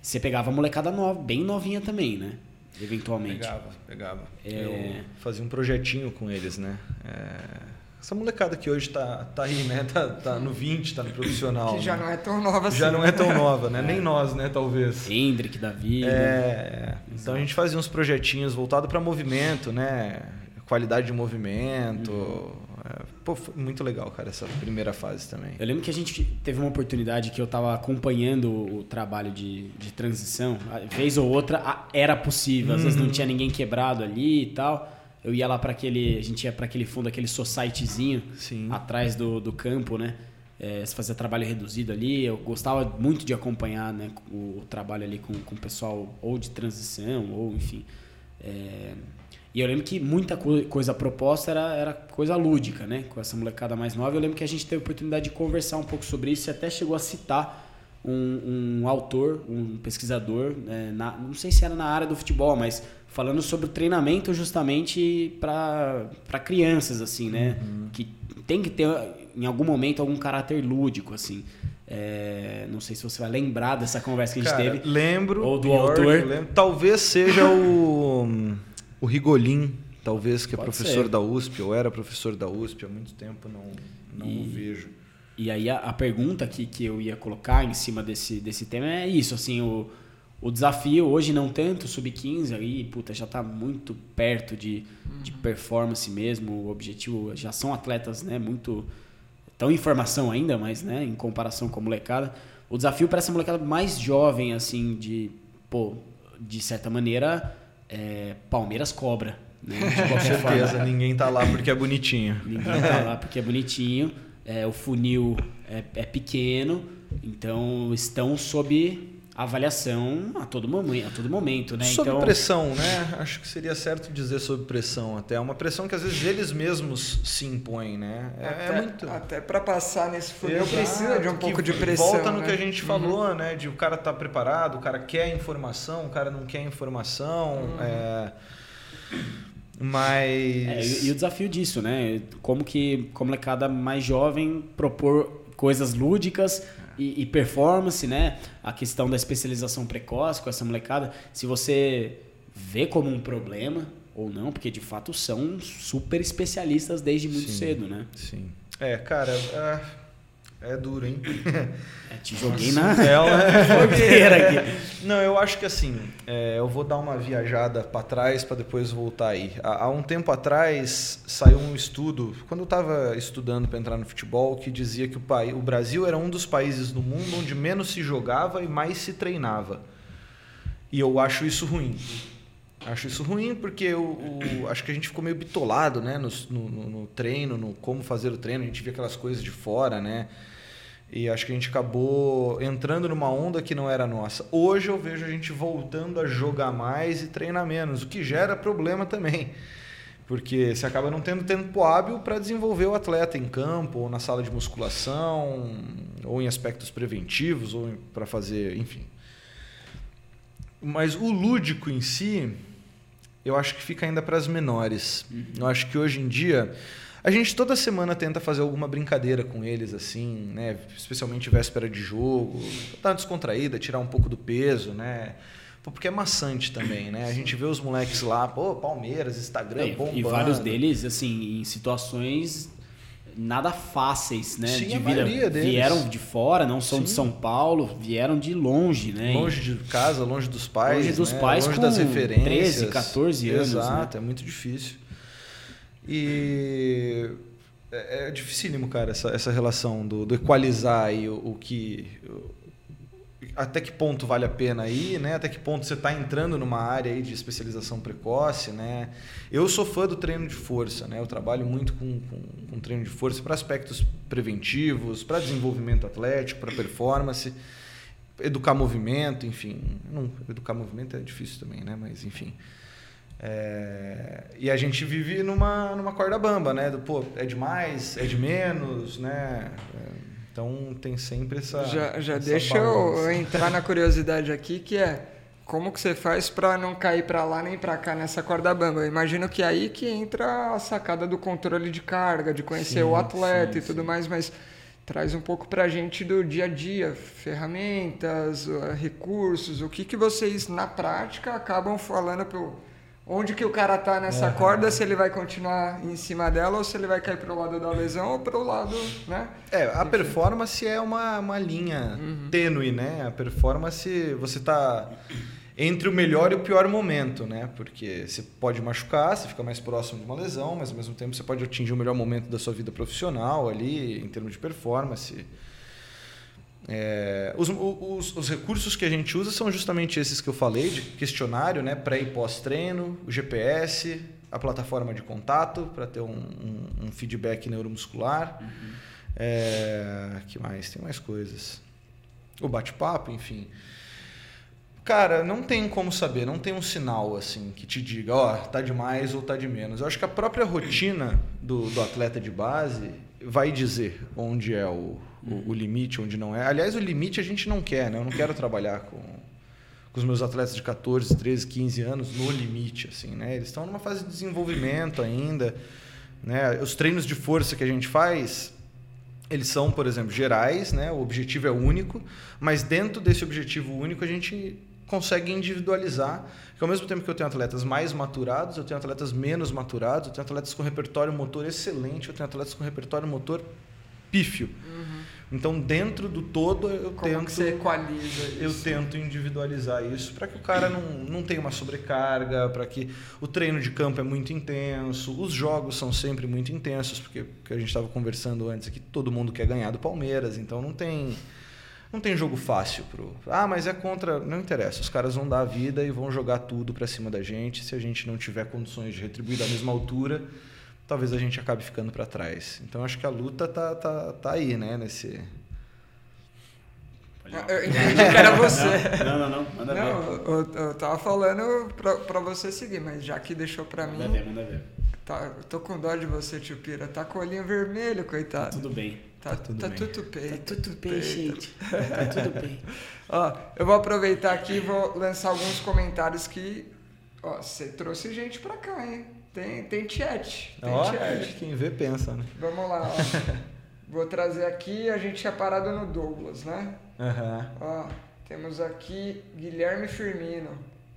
Você pegava a molecada nova, bem novinha também, né? Eventualmente. Pegava, pegava. É... Eu fazia um projetinho com eles, né? É essa molecada que hoje tá, tá aí, né? Tá, tá no 20, tá no profissional. Que já né? não é tão nova assim. Já não é tão nova, né? É. Nem nós, né? Talvez. Hendrick, Davi. É. Né? Então a gente fazia uns projetinhos voltados para movimento, né? Qualidade de movimento. Uhum. É, pô, foi muito legal, cara, essa primeira fase também. Eu lembro que a gente teve uma oportunidade que eu estava acompanhando o trabalho de, de transição. Vez ou outra era possível, às uhum. vezes não uhum. tinha ninguém quebrado ali e tal eu ia lá para aquele. A gente ia para aquele fundo, aquele societyzinho Sim. atrás do, do campo, né? É, se fazia trabalho reduzido ali. Eu gostava muito de acompanhar né, o, o trabalho ali com, com o pessoal, ou de transição, ou enfim. É, e eu lembro que muita co coisa proposta era, era coisa lúdica, né? Com essa molecada mais nova. Eu lembro que a gente teve a oportunidade de conversar um pouco sobre isso e até chegou a citar um, um autor, um pesquisador, né, na, não sei se era na área do futebol, mas falando sobre o treinamento justamente para crianças, assim, né? Uhum. Que tem que ter, em algum momento, algum caráter lúdico, assim. É, não sei se você vai lembrar dessa conversa que a gente Cara, teve. Lembro. Ou do autor. Talvez seja o, o Rigolin, talvez, que é Pode professor ser. da USP, ou era professor da USP há muito tempo, não, não e, o vejo. E aí a, a, pergunta que, que eu ia colocar em cima desse, desse tema é isso, assim, o o desafio hoje não tanto, sub-15 ali, puta, já está muito perto de, uhum. de performance mesmo. O objetivo já são atletas, né, muito estão em formação ainda, mas, né, em comparação com a molecada, o desafio para essa molecada mais jovem assim de, pô, de certa maneira, é, Palmeiras cobra, né? Com certeza, ninguém tá lá porque é bonitinho. Ninguém tá lá porque é bonitinho. É, o funil é, é pequeno, então estão sob avaliação a todo momento, a todo momento, né? Sob então... pressão, né? Acho que seria certo dizer sob pressão até uma pressão que às vezes eles mesmos se impõem, né? É, até, é muito... até para passar nesse funil precisa de um pouco de pressão. Volta no né? que a gente falou, uhum. né? De o cara tá preparado, o cara quer informação, o cara não quer informação, uhum. é... Mas. É, e, e, o desafio disso, né? Como que, como molecada mais jovem, propor coisas lúdicas e, e, performance, né? A questão da especialização precoce com essa molecada. Se você vê como um problema ou não, porque de fato são super especialistas desde muito sim, cedo, né? Sim. É, cara, é, é duro, hein? É, [laughs] te joguei na [laughs] fogueira aqui. Não, eu acho que assim, é, eu vou dar uma viajada para trás para depois voltar aí. Há, há, um tempo atrás saiu um estudo, quando eu estava estudando para entrar no futebol, que dizia que o, país, o Brasil era um dos países no mundo onde menos se jogava e mais se treinava. E eu acho isso ruim. Acho isso ruim porque eu, o, acho que a gente ficou meio bitolado né? No, no, no, treino, no como fazer o treino. A gente via aquelas coisas de fora, né? E acho que a gente acabou entrando numa onda que não era nossa. Hoje eu vejo a gente voltando a jogar mais e treinar menos, o que gera problema também. Porque você acaba não tendo tempo hábil para desenvolver o atleta em campo, ou na sala de musculação, ou em aspectos preventivos, ou para fazer, enfim. Mas o lúdico em si, eu acho que fica ainda para as menores. Uhum. Eu acho que hoje em dia a gente toda semana tenta fazer alguma brincadeira com eles, assim, né? Especialmente véspera de jogo, dar uma descontraída, tirar um pouco do peso, né? porque é maçante também, né? A gente vê os moleques lá, pô, Palmeiras, Instagram, É, bombando. e vários deles, assim, em situações nada fáceis, né? Sim, de a vida. maioria deles. Vieram de fora, não são de Sim. São Paulo, vieram de longe, né? Longe de casa, longe dos pais. Longe dos né? pais longe das referências. 13, 14 anos, né? Exato, é muito difícil. E é, é dificílimo, cara, essa, essa relação do, do equalizar aí o, o que. o- até que ponto vale a pena ir, né? Até que ponto você está entrando numa área aí de especialização precoce, né? Eu sou fã do treino de força, né? Eu trabalho muito com, com, com treino de força para aspectos preventivos, para desenvolvimento atlético, para performance educar movimento, enfim. Não, educar movimento é difícil também, né? Mas enfim. É, e a gente vive numa, numa corda bamba, né? Do, pô, é demais, é de menos, né? É, então tem sempre essa. Já, já essa deixa eu, balança. eu entrar na curiosidade aqui, que é como que você faz para não cair para lá nem para cá nessa corda bamba? Eu imagino que é aí que entra a sacada do controle de carga, de conhecer Sim, o atleta sim, e tudo sim. mais, mas traz um pouco para a gente do dia a dia, ferramentas, recursos, o que, que vocês na prática acabam falando pro onde que o cara tá nessa corda, se ele vai continuar em cima dela ou se ele vai cair pro lado da lesão ou pro lado, né? É, a performance é uma, uma linha tênue, né? A performance, você tá entre o melhor e o pior momento, né? Porque você pode machucar, você fica mais próximo de uma lesão, mas ao mesmo tempo você pode atingir o melhor momento da sua vida profissional ali, em termos de performance. É, os, os, os recursos que a gente usa são justamente esses que eu falei, de questionário, né? Pré e pós-treino, o GPS, a plataforma de contato para ter um, um, um feedback neuromuscular. É, que mais? Tem mais coisas. O bate-papo, enfim. Cara, não tem como saber, não tem um sinal assim que te diga, ó, tá de mais ou tá de menos. Eu acho que a própria rotina do, do atleta de base vai dizer onde é o, o, o limite, onde não é. Aliás, o limite a gente não quer, né? Eu não quero trabalhar com, com os meus atletas de 14, 13, 15 anos no limite, assim, né? Eles estão numa fase de desenvolvimento ainda, né? Os treinos de força que a gente faz, eles são, por exemplo, gerais, né? O objetivo é único, mas dentro desse objetivo único a gente consegue individualizar. Que ao mesmo tempo que eu tenho atletas mais maturados, eu tenho atletas menos maturados, eu tenho atletas com repertório motor excelente, eu tenho atletas com repertório motor pífio. Então, dentro do todo, eu Uhum. Como tento que você equaliza isso? eu tento individualizar isso para que o cara não, não tenha uma sobrecarga, para que o treino de campo é muito intenso, os jogos são sempre muito intensos, porque que a gente estava conversando antes aqui, todo mundo quer ganhar do Palmeiras, então não tem não tem jogo fácil pro. Ah, mas é contra, não interessa, os caras vão dar a vida e vão jogar tudo para cima da gente, se a gente não tiver condições de retribuir da mesma altura, talvez a gente acabe ficando para trás. Então acho que a luta tá tá, tá aí, né, nesse Eu entendi que era você. Não, não, não. Manda ver. Não, eu, eu tava falando pra, pra você seguir, mas já que deixou pra Manda mim, ver, manda ver. tá, eu tô com dó de você, tio Pira. Tá com o olhinho vermelho, coitado. Tudo bem. Tá, tá tudo tá bem. tudo bem. Tá tudo bem, peito. gente. Tá tudo bem. [laughs] Ó, eu vou aproveitar aqui e vou lançar alguns comentários que. Ó, você trouxe gente pra cá, hein? Tem, tem chat. Tem Ó, chat. quem vê pensa, né? Vamos lá, ó. [laughs] Vou trazer aqui, a gente tinha parado no Douglas, né? Aham. Ó, temos aqui Guilherme Firmino,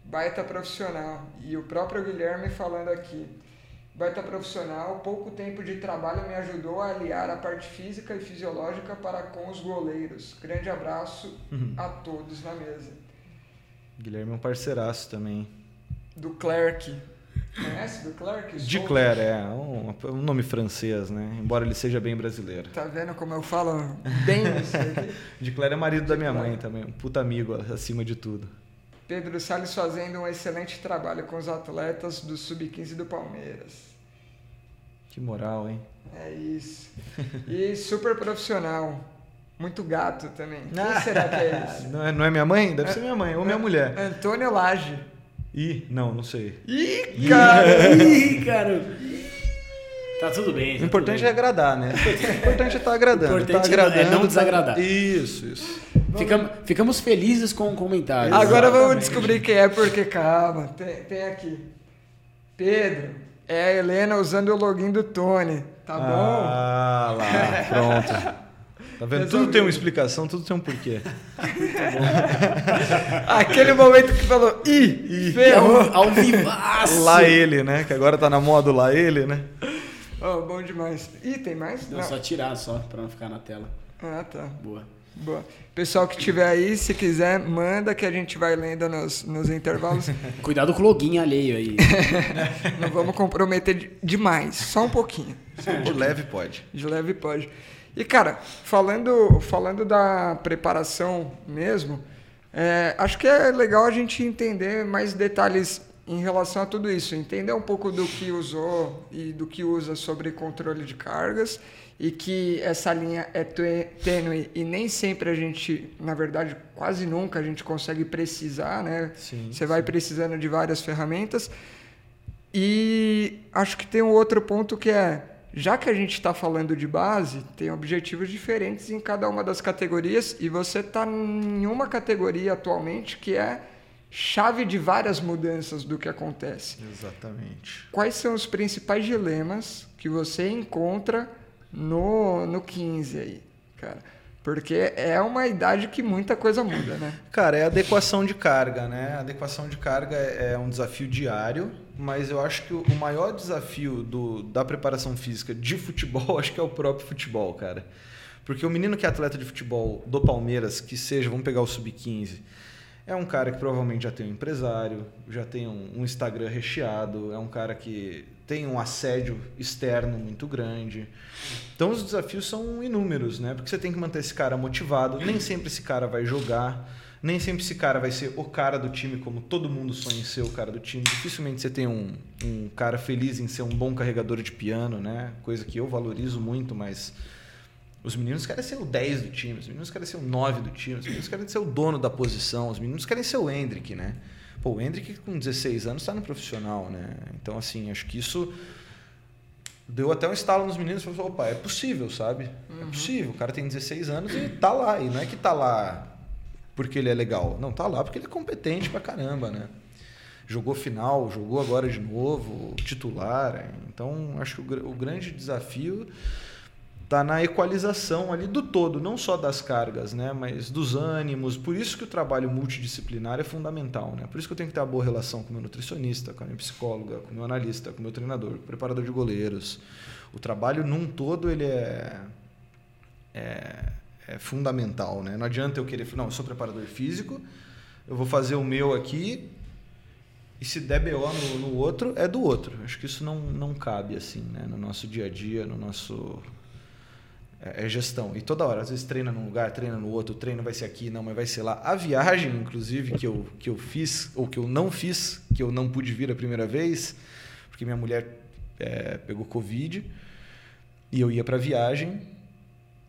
baita profissional. E o próprio Guilherme falando aqui. Baita profissional, pouco tempo de trabalho me ajudou a aliar a parte física e fisiológica para com os goleiros. Grande abraço a todos na mesa. Guilherme é um parceiraço também. Do Clerc. Conhece do Clerc? De Claire, é um, um nome francês, né? Embora ele seja bem brasileiro. Tá vendo como eu falo bem [laughs] isso aqui? De Claire é marido da minha Claire. mãe também, um puta amigo acima de tudo. Pedro Salles fazendo um excelente trabalho com os atletas do Sub-15 do Palmeiras. Que moral, hein? É isso. E super profissional. Muito gato também. Quem Ah. será que é [laughs] esse? Não é, não é minha mãe? Deve ser minha mãe, ou minha mulher. Antônio Lage. Ih, não, não sei. Ih, cara! [laughs] Ih, cara. Tá tudo bem. O tá importante tudo é bem. agradar, né? O importante é estar agradando. O importante tá é não- é agradando, não tá- desagradar. Isso, isso. Ficamos, ficamos felizes com o comentário. Agora vamos Exatamente. descobrir quem é, porque calma. Tem, tem aqui. Pedro. É a Helena usando o login do Tony. Tá bom? Ah, lá, pronto. Tá vendo? Tudo tem uma explicação, tudo tem um porquê. [laughs] Aquele momento que falou, ih, ferrou. Ao [laughs] vivaço. Lá ele, né? Que agora tá na moda lá ele, né? Oh, bom demais. Ih, tem mais? Não, só tirar só, pra não ficar na tela. Ah, tá. Boa. Boa. Pessoal que tiver aí, se quiser, manda que a gente vai lendo nos, nos intervalos. [laughs] Cuidado com o login alheio aí. [laughs] Não vamos comprometer de- demais, só um pouquinho. De leve pode. De leve pode. E, cara, falando, falando da preparação mesmo, é, acho que é legal a gente entender mais detalhes em relação a tudo isso. Entender um pouco do que usou e do que usa sobre controle de cargas e que essa linha é tê- tênue e nem sempre a gente, na verdade, quase nunca a gente consegue precisar, né? Sim, Você vai precisando de várias ferramentas. E acho que tem um outro ponto que é, já que a gente está falando de base, tem objetivos diferentes em cada uma das categorias e você está em uma categoria atualmente que é chave de várias mudanças do que acontece. Exatamente. Quais são os principais dilemas que você encontra no, no 15 aí, cara? Porque é uma idade que muita coisa muda, né? Cara, é adequação de carga, né? A adequação de carga é é um desafio diário, mas eu acho que o maior desafio do, da preparação física de futebol, [laughs] acho que é o próprio futebol, cara. Porque o menino que é atleta de futebol do Palmeiras, que seja, vamos pegar o sub-15, é um cara que provavelmente já tem um empresário, já tem um, um Instagram recheado, é um cara que tem um assédio externo muito grande. Então os desafios são inúmeros, né? Porque você tem que manter esse cara motivado, nem sempre esse cara vai jogar, nem sempre esse cara vai ser o cara do time, como todo mundo sonha em ser o cara do time. Dificilmente você tem um, um cara feliz em ser um bom carregador de piano, né? Coisa que eu valorizo muito, mas os meninos querem ser o 10 do time, os meninos querem ser o 9 do time, os meninos querem ser o dono da posição, os meninos querem ser o Hendrick, né? Pô, o Hendrick com 16 anos está no profissional, né? Então, assim, acho que isso deu até um estalo nos meninos e falou, opa, é possível, sabe? É possível, o cara tem 16 anos e tá lá, e não é que tá lá porque ele é legal, não, tá lá porque ele é competente pra caramba, né? Jogou final, jogou agora de novo, titular, então acho que o, o grande desafio tá na equalização ali do todo, não só das cargas, né, mas dos ânimos. Por isso que o trabalho multidisciplinar é fundamental, né? Por isso que eu tenho que ter uma boa relação com meu nutricionista, com a minha psicóloga, com meu analista, com meu treinador, com preparador de goleiros. O trabalho num todo ele é é, é fundamental, né? Não adianta eu querer, não, eu sou preparador físico, eu vou fazer o meu aqui e se der BO no, no outro, é do outro. Acho que isso não, não cabe assim, né? No nosso dia a dia, no nosso é, é gestão. E toda hora, às vezes treina num lugar, treina no outro, o treino vai ser aqui, não, mas vai ser lá. A viagem, inclusive, que eu, que eu fiz, ou que eu não fiz, que eu não pude vir a primeira vez, porque minha mulher é, pegou Covid, e eu ia para viagem,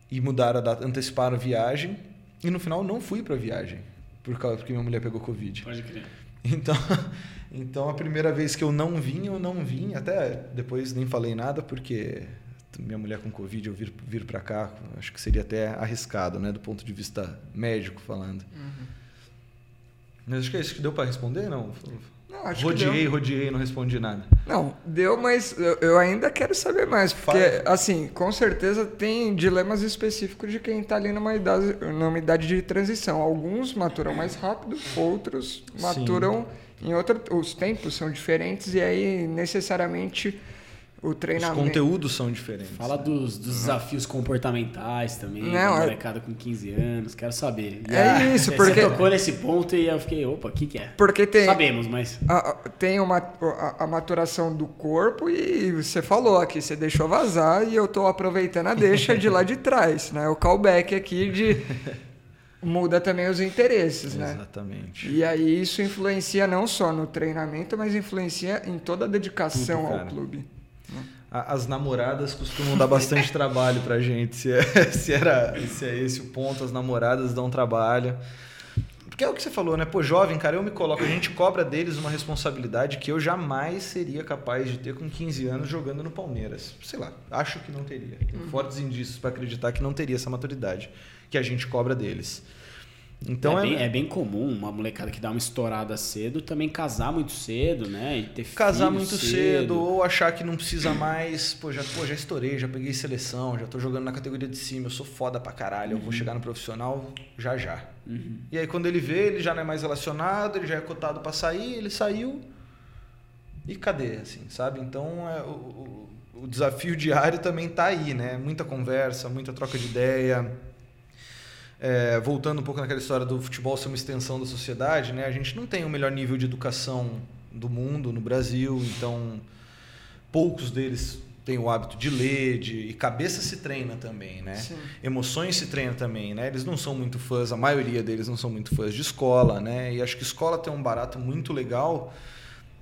e mudaram a data, anteciparam a viagem, e no final não fui para viagem, por causa porque minha mulher pegou Covid. Pode crer. Então, [laughs] então a primeira vez que eu não vim, eu não vim. Até depois nem falei nada, porque minha mulher com Covid, eu vir, vir para cá, acho que seria até arriscado, né? Do ponto de vista médico falando. Mas acho que é isso que deu para responder, não? Não, acho rodeei, não respondi nada. Não, deu, mas eu, eu ainda quero saber mais. Porque, assim, com certeza tem dilemas específicos de quem está ali numa idade, numa idade de transição. Alguns maturam mais rápido, outros maturam em outra. Os tempos são diferentes e aí necessariamente o Os treinamento. conteúdos são diferentes. Fala dos, dos desafios comportamentais também, Não, da é- molecada com 15 anos, quero saber. E É aí, isso, você porque- tocou nesse ponto e eu fiquei, opa, o que que é? Porque tem. Sabemos, mas... a- a- tem uma, a, a maturação do corpo e você falou aqui, você deixou vazar e eu tô aproveitando a deixa de lá de [laughs] trás, né? O callback aqui de muda também os interesses, né? Exatamente. E aí isso influencia não só no treinamento, mas influencia em toda a dedicação Tudo, ao clube. As namoradas costumam dar bastante [laughs] trabalho pra gente. Se é, [laughs] se, era, se é esse o ponto, as namoradas dão trabalho. Porque é o que você falou, né? Pô, jovem, cara, eu me coloco, a gente cobra deles uma responsabilidade que eu jamais seria capaz de ter com 15 anos jogando no Palmeiras. Sei lá, acho que não teria. Tenho fortes indícios para acreditar que não teria essa maturidade que a gente cobra deles. Então é, é, bem, é bem comum uma molecada que dá uma estourada cedo também casar muito cedo, né? E ter casar muito cedo. ou achar que não precisa mais. Pô já, pô, já estourei, já peguei seleção, já tô jogando na categoria de cima, eu sou foda pra caralho, eu vou chegar no profissional já já. E aí quando ele vê, ele já não é mais relacionado, ele já é cotado pra sair, ele saiu. E cadê, assim, sabe? Então é, o, o, o desafio diário também tá aí, né? Muita conversa, muita troca de ideia. É, voltando um pouco naquela história do futebol ser uma extensão da sociedade, né? A gente não tem o melhor nível de educação do mundo no Brasil, então poucos deles têm o hábito de ler, de e cabeça se treina também, né? Sim. Emoções se treinam também, né? Eles não são muito fãs, a maioria deles não são muito fãs de escola, né? E acho que escola tem um barato muito legal,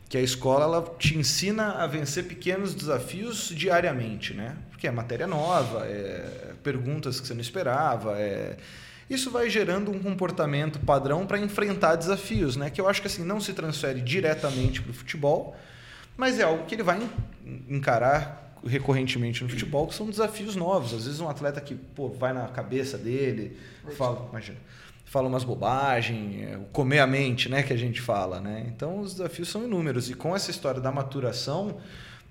que a escola ela te ensina a vencer pequenos desafios diariamente, né? Porque é matéria nova, é perguntas que você não esperava, é isso vai gerando um comportamento padrão para enfrentar desafios, né? Que eu acho que assim não se transfere diretamente para o futebol, mas é algo que ele vai en- encarar recorrentemente no futebol, que são desafios novos. Às vezes um atleta que pô, vai na cabeça dele, fala, imagina, fala umas bobagens, é, comer a mente, né, que a gente fala, né? Então os desafios são inúmeros e com essa história da maturação,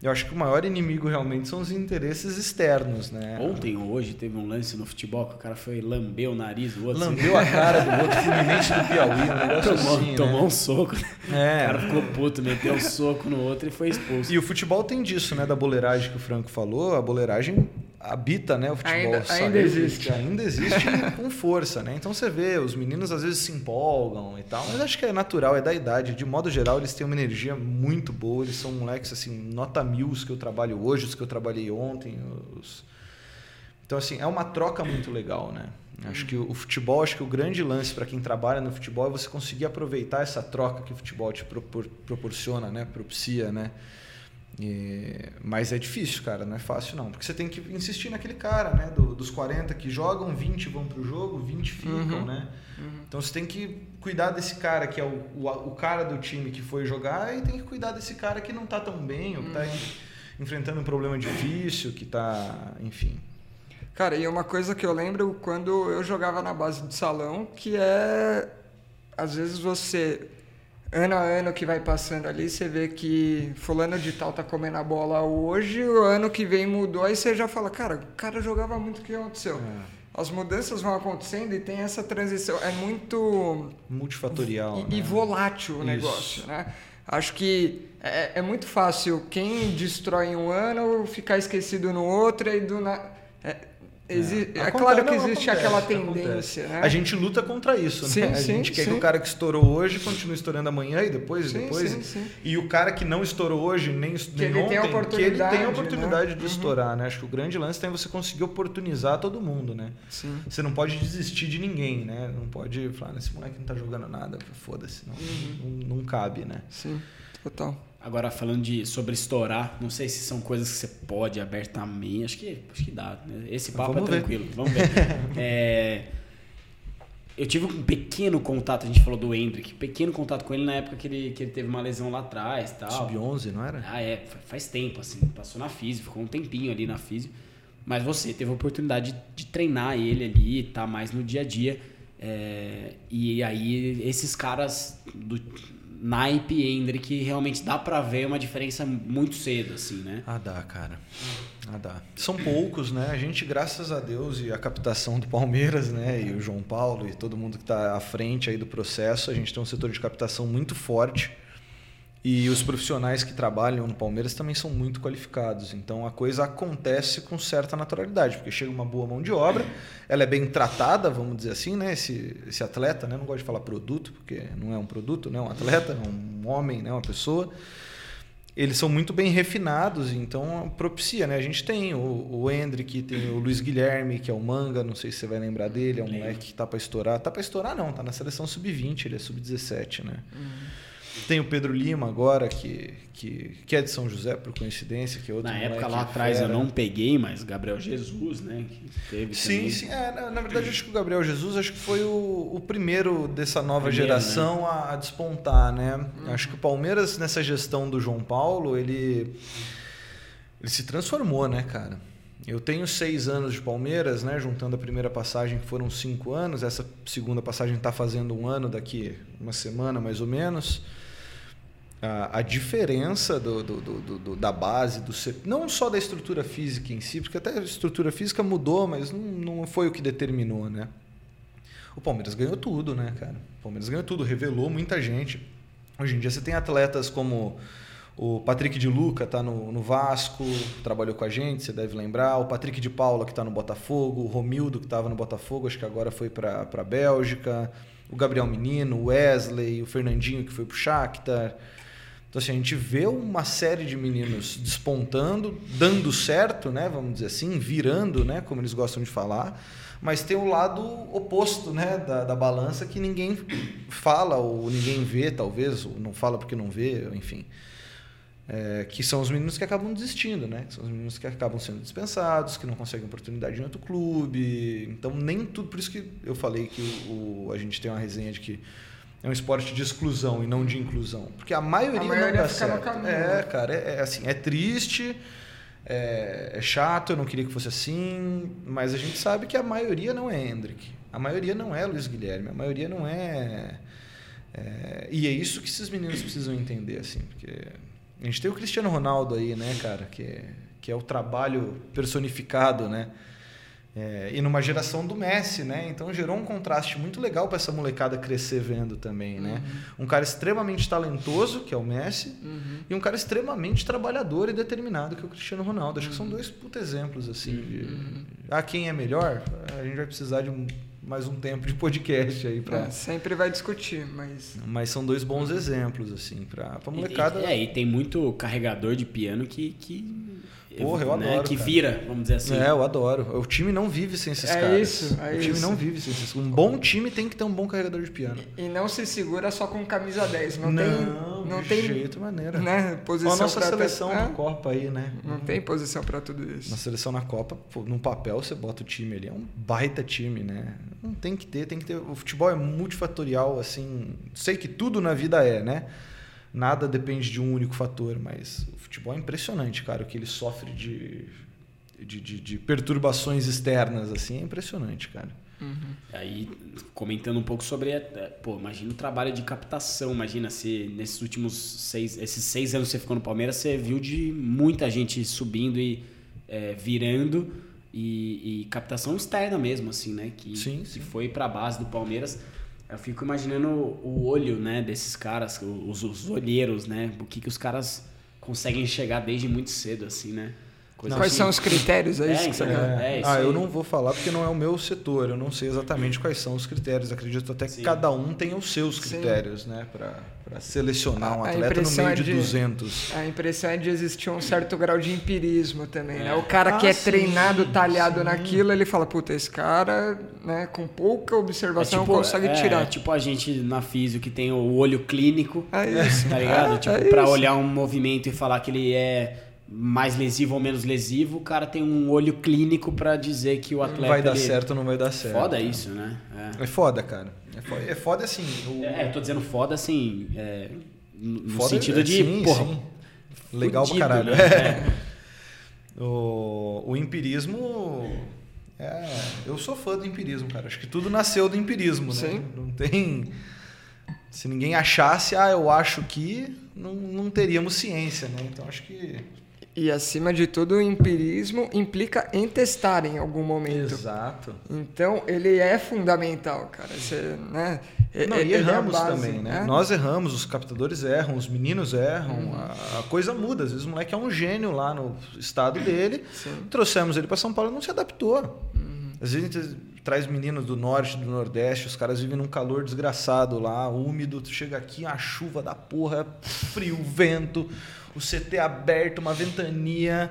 eu acho que o maior inimigo realmente são os interesses externos, né? Ontem ou hoje teve um lance no futebol que o cara foi lamber o nariz do outro. Lambeu a cara do outro Fluminense do Piauí, um negócio tomou, assim, tomou né? um soco. O É. cara ficou puto, meteu um soco no outro e foi expulso. E o futebol tem disso, né? Da boleiragem que o Franco falou. A boleiragem habita, né? O futebol. Ainda- ainda existe. Ainda existe [laughs] com força, né? Então você vê, os meninos às vezes se empolgam e tal, mas acho que é natural, é da idade. De modo geral, eles têm uma energia muito boa. Eles são moleques, assim, nota mil os que eu trabalho hoje, os que eu trabalhei ontem. Os... Então, assim, é uma troca muito legal, né? Acho que o futebol, acho que o grande lance para quem trabalha no futebol é você conseguir aproveitar essa troca que o futebol te propor- proporciona, né? Propicia, né? E- mas é difícil, cara, não é fácil não. Porque você tem que insistir naquele cara, né? Do- dos 40 que jogam, 20 vão pro jogo, 20 ficam, Uhum. né? Então você tem que cuidar desse cara que é o, o, o cara do time que foi jogar e tem que cuidar desse cara que não tá tão bem, ou que tá en- enfrentando um problema difícil, que tá, enfim. Cara, e uma coisa que eu lembro quando eu jogava na base de salão, que é às vezes você ano a ano que vai passando ali, você vê que fulano de tal tá comendo a bola hoje, o ano que vem mudou, aí você já fala, cara, o cara jogava muito, o que aconteceu? As mudanças vão acontecendo e tem essa transição, é muito Multifatorial. e, e né? volátil o Isso. negócio, né? Acho que é, é muito fácil quem destrói um ano ficar esquecido no outro e do na... é, exi- é Acontece- claro que existe acontece, aquela tendência, né? A gente luta contra isso, Sim, né? A sim, gente quer que o cara que estourou hoje continue estourando amanhã e depois e depois. E o cara que não estourou hoje, nem, nem ele tenha ontem, que ele tenha a oportunidade né? de Uhum. estourar, né? Acho que o grande lance é você conseguir oportunizar todo mundo, né? Você não pode desistir de ninguém, né? Não pode falar, "Ah, esse moleque não tá jogando nada, foda-se. Não, Uhum. não, não cabe, né? Sim, total. Agora, falando de, sobre estourar, não sei se são coisas que você pode abertamente. Acho que, acho que dá. né? Esse papo Vamos é ver. tranquilo. Vamos ver. [laughs] É, eu tive um pequeno contato, a gente falou do Hendrick, pequeno contato com ele na época que ele, que ele teve uma lesão lá atrás tal. Sub-11, não era? Ah, é, fa- faz tempo, assim, passou na físio, ficou um tempinho ali na físio. Mas você teve a oportunidade de, de treinar ele ali, tá mais no dia a dia. é, e aí, esses caras do naipe Hendrick, realmente dá pra ver uma diferença muito cedo, assim, né? Ah, dá, cara. Ah, dá. São poucos, né? A gente, graças a Deus, e a captação do Palmeiras, né? E o João Paulo e todo mundo que está à frente aí do processo, a gente tem um setor de captação muito forte. E os profissionais que trabalham no Palmeiras também são muito qualificados. Então a coisa acontece com certa naturalidade, porque chega uma boa mão de obra, ela é bem tratada, vamos dizer assim, né? Esse, esse atleta, né? Não gosto de falar produto, porque não é um produto, né? É um atleta, é um homem, né? Uma pessoa eles são muito bem refinados, então propicia, né? A gente tem o, o Hendrick, tem o Luiz Guilherme, que é o Manga, não sei se você vai lembrar dele, é um moleque que tá para estourar. Tá para estourar não, tá na seleção sub-20, ele é sub-17, né? Tem o Pedro Lima agora, que, que, que é de São José, por coincidência, que é outro Na época lá atrás eu não peguei, mas Gabriel Jesus, né? Que teve Sim, também. sim. É, na, na verdade, acho que o Gabriel Jesus acho que foi o, o primeiro dessa nova Primeiro, geração a, a despontar, né? Acho que o Palmeiras, nessa gestão do João Paulo, ele, ele se transformou, né, cara? eu tenho seis anos de Palmeiras, né? Juntando a primeira passagem, que foram cinco anos. Essa segunda passagem está fazendo um ano daqui uma semana, mais ou menos. A, a diferença do, do, do, da base, do não só da estrutura física em si, porque até a estrutura física mudou, mas não, não foi o que determinou, né? O Palmeiras ganhou tudo, né, cara? O Palmeiras ganhou tudo, revelou muita gente. Hoje em dia você tem atletas como o Patrick de Luca está no, no, Vasco, trabalhou com a gente, você deve lembrar. O Patrick de Paula, que está no Botafogo. O Romildo, que estava no Botafogo, acho que agora foi para a Bélgica. O Gabriel Menino, o Wesley, o Fernandinho, que foi para o Shakhtar. Então, assim, a gente vê uma série de meninos despontando, dando certo, né? Vamos dizer assim, virando, né? Como eles gostam de falar. Mas tem o lado oposto, né? Da, da balança que ninguém fala ou ninguém vê, talvez. Ou não fala porque não vê, enfim. É, que são os meninos que acabam desistindo, né? Que são os meninos que acabam sendo dispensados, que não conseguem oportunidade em outro clube. Então, nem tudo. Por isso que eu falei que o, o, a gente tem uma resenha de que é um esporte de exclusão e não de inclusão. Porque a maioria, a maioria não dá certo. É, né? cara, é, é, assim, é triste, é, é, chato, eu não queria que fosse assim, mas a gente sabe que a maioria não é Hendrick. A maioria não é Luiz Guilherme, a maioria não é, é e é isso que esses meninos precisam entender, assim, porque a gente tem o Cristiano Ronaldo aí, né, cara, que é, que é o trabalho personificado, né? É, e numa geração do Messi, né? Então gerou um contraste muito legal para essa molecada crescer vendo também, né? Uhum. Um cara extremamente talentoso, que é o Messi, uhum. e um cara extremamente trabalhador e determinado, que é o Cristiano Ronaldo. Acho uhum. que são uhum. dois puta exemplos, assim. De, uhum. ah, quem é melhor? A gente vai precisar de um mais um tempo de podcast aí para é, sempre vai discutir mas mas são dois bons exemplos assim para molecada e, é e tem muito carregador de piano que que Porra, eu né, adoro. Que cara. vira, vamos dizer assim. É, eu adoro. O time não vive sem esses é caras. Isso, é o time isso. não vive sem esses Um bom time tem que ter um bom carregador de piano. E não se segura só com camisa 10. Não, não tem. Não de tem jeito maneira. Né, posição a nossa seleção ter... na Copa aí, né? Não tem posição para tudo isso. Na seleção na Copa, pô, no papel você bota o time ali. É um baita time, né? Não tem que ter, tem que ter. O futebol é multifatorial, assim. Sei que tudo na vida é, né? Nada depende de um único fator, mas o futebol é impressionante, cara, o que ele sofre de de, de, de, perturbações externas, assim, é impressionante, cara. Uhum. Aí, comentando um pouco sobre, é, pô, imagina o trabalho de captação, imagina se nesses últimos seis, esses seis anos que você ficou no Palmeiras, você viu de muita gente subindo e é, virando e, e, captação externa mesmo, assim, né? Que, sim, sim. que foi para a base do Palmeiras. Eu fico imaginando o olho, né, desses caras, os, os olheiros, né? O que, que os caras conseguem chegar desde muito cedo, assim, né? Coisa quais assim. são os critérios? É, isso é, é, é ah, eu não vou falar porque não é o meu setor, eu não sei exatamente quais são os critérios. Acredito até que Sim. cada um tem os seus critérios, Sim. né? Para selecionar um atleta no meio de, de 200. A impressão é de existir um certo grau de empirismo também, né? O cara ah, que é sim, treinado, talhado naquilo, ele fala, puta, esse cara, né, com pouca observação é tipo, consegue é, tirar. É tipo a gente na física que tem o olho clínico, é isso. tá ligado? [laughs] tipo, para olhar um movimento e falar que ele é mais lesivo ou menos lesivo, o cara tem um olho clínico para dizer que o atleta. Vai dar ele... certo ou não vai dar certo. Foda cara. isso, né? É. é foda, cara. É foda, é foda assim. O... É, eu tô dizendo foda assim. É, no foda, sentido de. Sim, porra, sim. Legal fudido, pra caralho. Né? [laughs] o, o empirismo. É, eu sou fã do empirismo, cara. Acho que tudo nasceu do empirismo, né? Sim. Não tem. Se ninguém achasse, ah, eu acho que, não, não teríamos ciência, né? Então acho que e acima de tudo, o empirismo implica em testar em algum momento. Exato. Então, ele é fundamental, cara. Você, né? Não, e erramos é base, também, né? né? Nós erramos, os captadores erram, os meninos erram, uhum. a, a, coisa muda. Às vezes o moleque é um gênio lá no estado dele, Sim. trouxemos ele para São Paulo e não se adaptou. Uhum. Às vezes a gente traz meninos do norte, do nordeste, os caras vivem num calor desgraçado lá, úmido, tu chega aqui, a chuva da porra, frio, vento o CT aberto, uma ventania,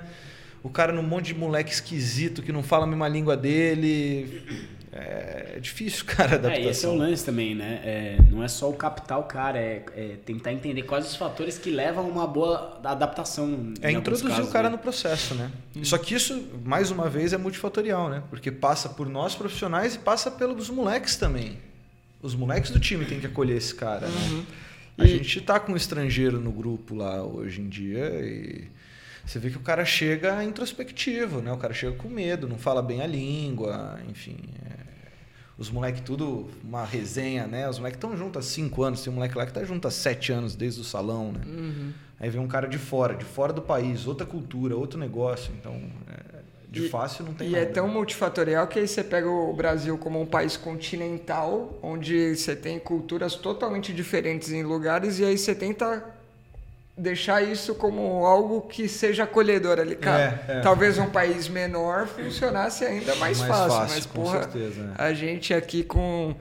o cara num monte de moleque esquisito que não fala a mesma língua dele. É, difícil, [laughs] cara, adaptação. É, esse é o lance também, né? É, não é só o captar o cara, é, é, tentar entender quais os fatores que levam a uma boa adaptação. É introduzir casos, o cara né? no processo, né? Hum. Só que isso, mais uma vez, é multifatorial, né? Porque passa por nós profissionais e passa pelos moleques também. Os moleques do time têm que acolher esse cara, né? uhum. né? A e... gente está com um estrangeiro no grupo lá hoje em dia e você vê que o cara chega introspectivo, né? O cara chega com medo, não fala bem a língua, enfim. É... Os moleques tudo, uma resenha, né? Os moleques estão juntos há cinco anos, tem um moleque lá que tá junto há sete anos, desde o salão, né? Uhum. Aí vem um cara de fora, de fora do país, outra cultura, outro negócio. Então, é, de E- fácil não tem E nada. é tão multifatorial que aí você pega o Brasil como um país continental, onde você tem culturas totalmente diferentes em lugares, e aí você tenta deixar isso como algo que seja acolhedor ali, cara. É, é. Talvez um país menor funcionasse ainda mais, Mais fácil, fácil, mas porra, certeza, é. a gente aqui com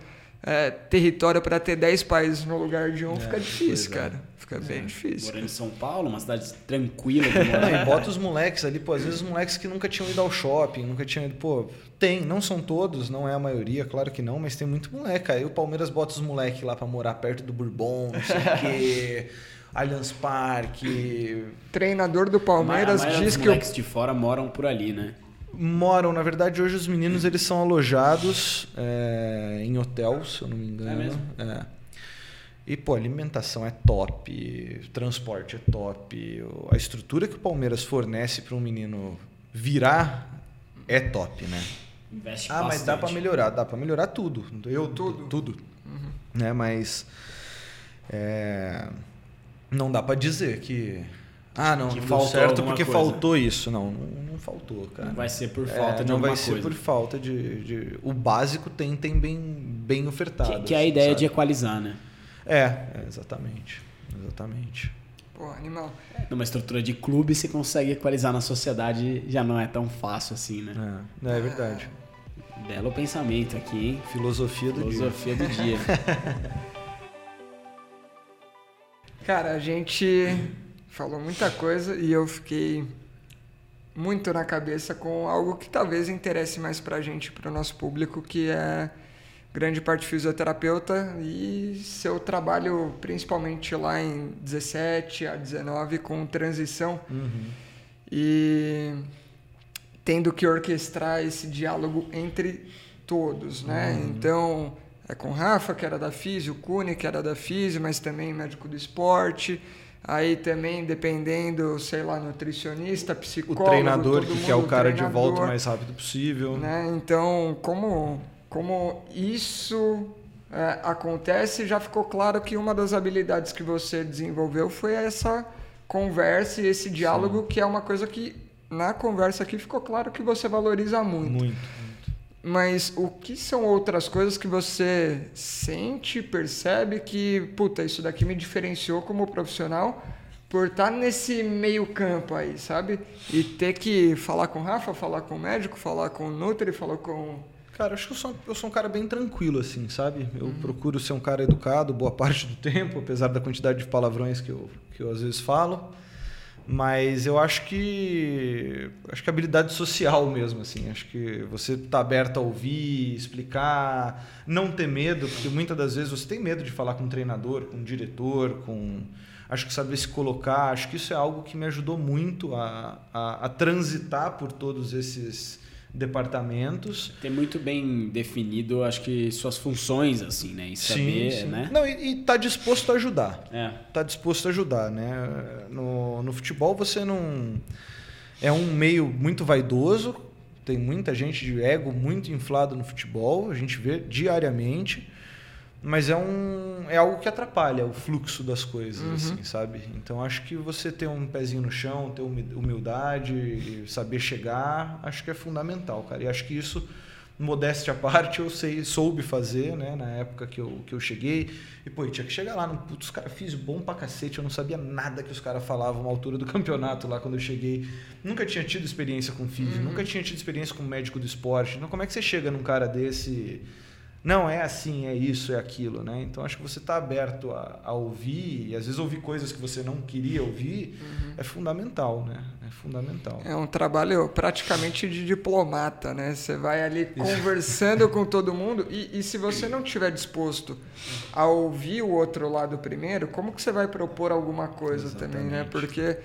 é, território para ter 10 países no lugar de um fica difícil, é. cara. Fica bem difícil. Morando em São Paulo, uma cidade tranquila de Não, morar. e bota os moleques ali, pô, às vezes os moleques que nunca tinham ido ao shopping, nunca tinham ido, pô, tem, não são todos, não é a maioria, claro que não, mas tem muito moleque. Aí o Palmeiras bota os moleques lá pra morar perto do Bourbon, não sei o quê, [laughs] Allianz Parque. Treinador do Palmeiras diz que o moleques de fora moram por ali, né? Moram, na verdade, hoje os meninos eles são alojados é, em hotel, se eu não me engano. É mesmo? É. E, pô, alimentação é top, transporte é top, a estrutura que o Palmeiras fornece para um menino virar é top, né? Investe Ah, mas dá bastante. para melhorar, dá para melhorar tudo. Eu Tudo. tudo, né? Mas é, não dá para dizer que ah, não, Que não deu faltou certo porque coisa. faltou isso. Não, não, não faltou, cara. Não vai ser por É, falta de não alguma vai ser coisa. por falta de, de- o básico tem tem bem bem ofertado. Que, que é a assim, ideia sabe? de equalizar, né? é, é, exatamente, exatamente. Pô, animal. Numa estrutura de clube, você consegue equalizar na sociedade, já não é tão fácil assim, né? É, é verdade. Belo pensamento aqui, hein? Filosofia do dia. Filosofia do dia. [laughs] [laughs] Cara, a gente falou muita coisa e eu fiquei muito na cabeça com algo que talvez interesse mais pra gente, pro nosso público, que é grande parte fisioterapeuta e seu trabalho principalmente lá em 17 a 19 com transição Uhum. e tendo que orquestrar esse diálogo entre todos, né? Então, é com o Rafa, que era da Físio, o Cune, que era da Físio, mas também médico do esporte. Aí também, dependendo, sei lá, nutricionista, O psicólogo, treinador todo que quer o cara de treinador, volta o mais rápido possível. né? Então, como, como isso é, acontece, já ficou claro que uma das habilidades que você desenvolveu foi essa conversa e esse diálogo, que é uma coisa que na conversa aqui ficou claro que você valoriza. Muito, muito. Mas o que são outras coisas que você sente, percebe que, puta, isso daqui me diferenciou como profissional por estar nesse meio campo aí, sabe? E ter que falar com o Rafa, falar com o médico, falar com o Nutri, falar com... Cara, acho que eu sou, eu sou um cara bem tranquilo, assim, sabe? Eu procuro ser um cara educado boa [laughs] parte do tempo, apesar da quantidade de palavrões que eu, que eu às vezes falo. Mas eu acho que. Acho que habilidade social mesmo, assim. Acho que você tá aberto a ouvir, explicar, não ter medo, porque muitas das vezes você tem medo de falar com um treinador, com um diretor, com. Acho que saber se colocar, acho que isso é algo que me ajudou muito a, a, a transitar por todos esses departamentos. Ter muito bem definido, acho que suas funções, assim, né? E saber, né? Não, e, tá disposto a ajudar. É. Tá disposto a ajudar, né? No, no futebol você não. É um meio muito vaidoso, tem muita gente de ego muito inflado no futebol, a gente vê diariamente, mas é, um, é algo que atrapalha o fluxo das coisas, assim, sabe? Então acho que você ter um pezinho no chão, ter humi- humildade, saber chegar, acho que é fundamental, cara. E acho que isso, modéstia à parte, eu sei, soube fazer, né? Na época que eu, que eu cheguei. E, pô, tinha que chegar lá, no, putz, os caras fiz bom pra cacete, eu não sabia nada que os caras falavam na altura do [laughs] campeonato lá quando eu cheguei. Nunca tinha tido experiência com físico, nunca tinha tido experiência com médico do esporte. Então como é que você chega num cara desse... Não, é assim, é isso, é aquilo, né? Então acho que você está aberto a, a ouvir, e às vezes ouvir coisas que você não queria ouvir, é fundamental, né? É fundamental. É um trabalho praticamente de diplomata, né? Você vai ali conversando com todo mundo e, e se você não estiver disposto a ouvir o outro lado primeiro, como que você vai propor alguma coisa também, né? Exatamente. Porque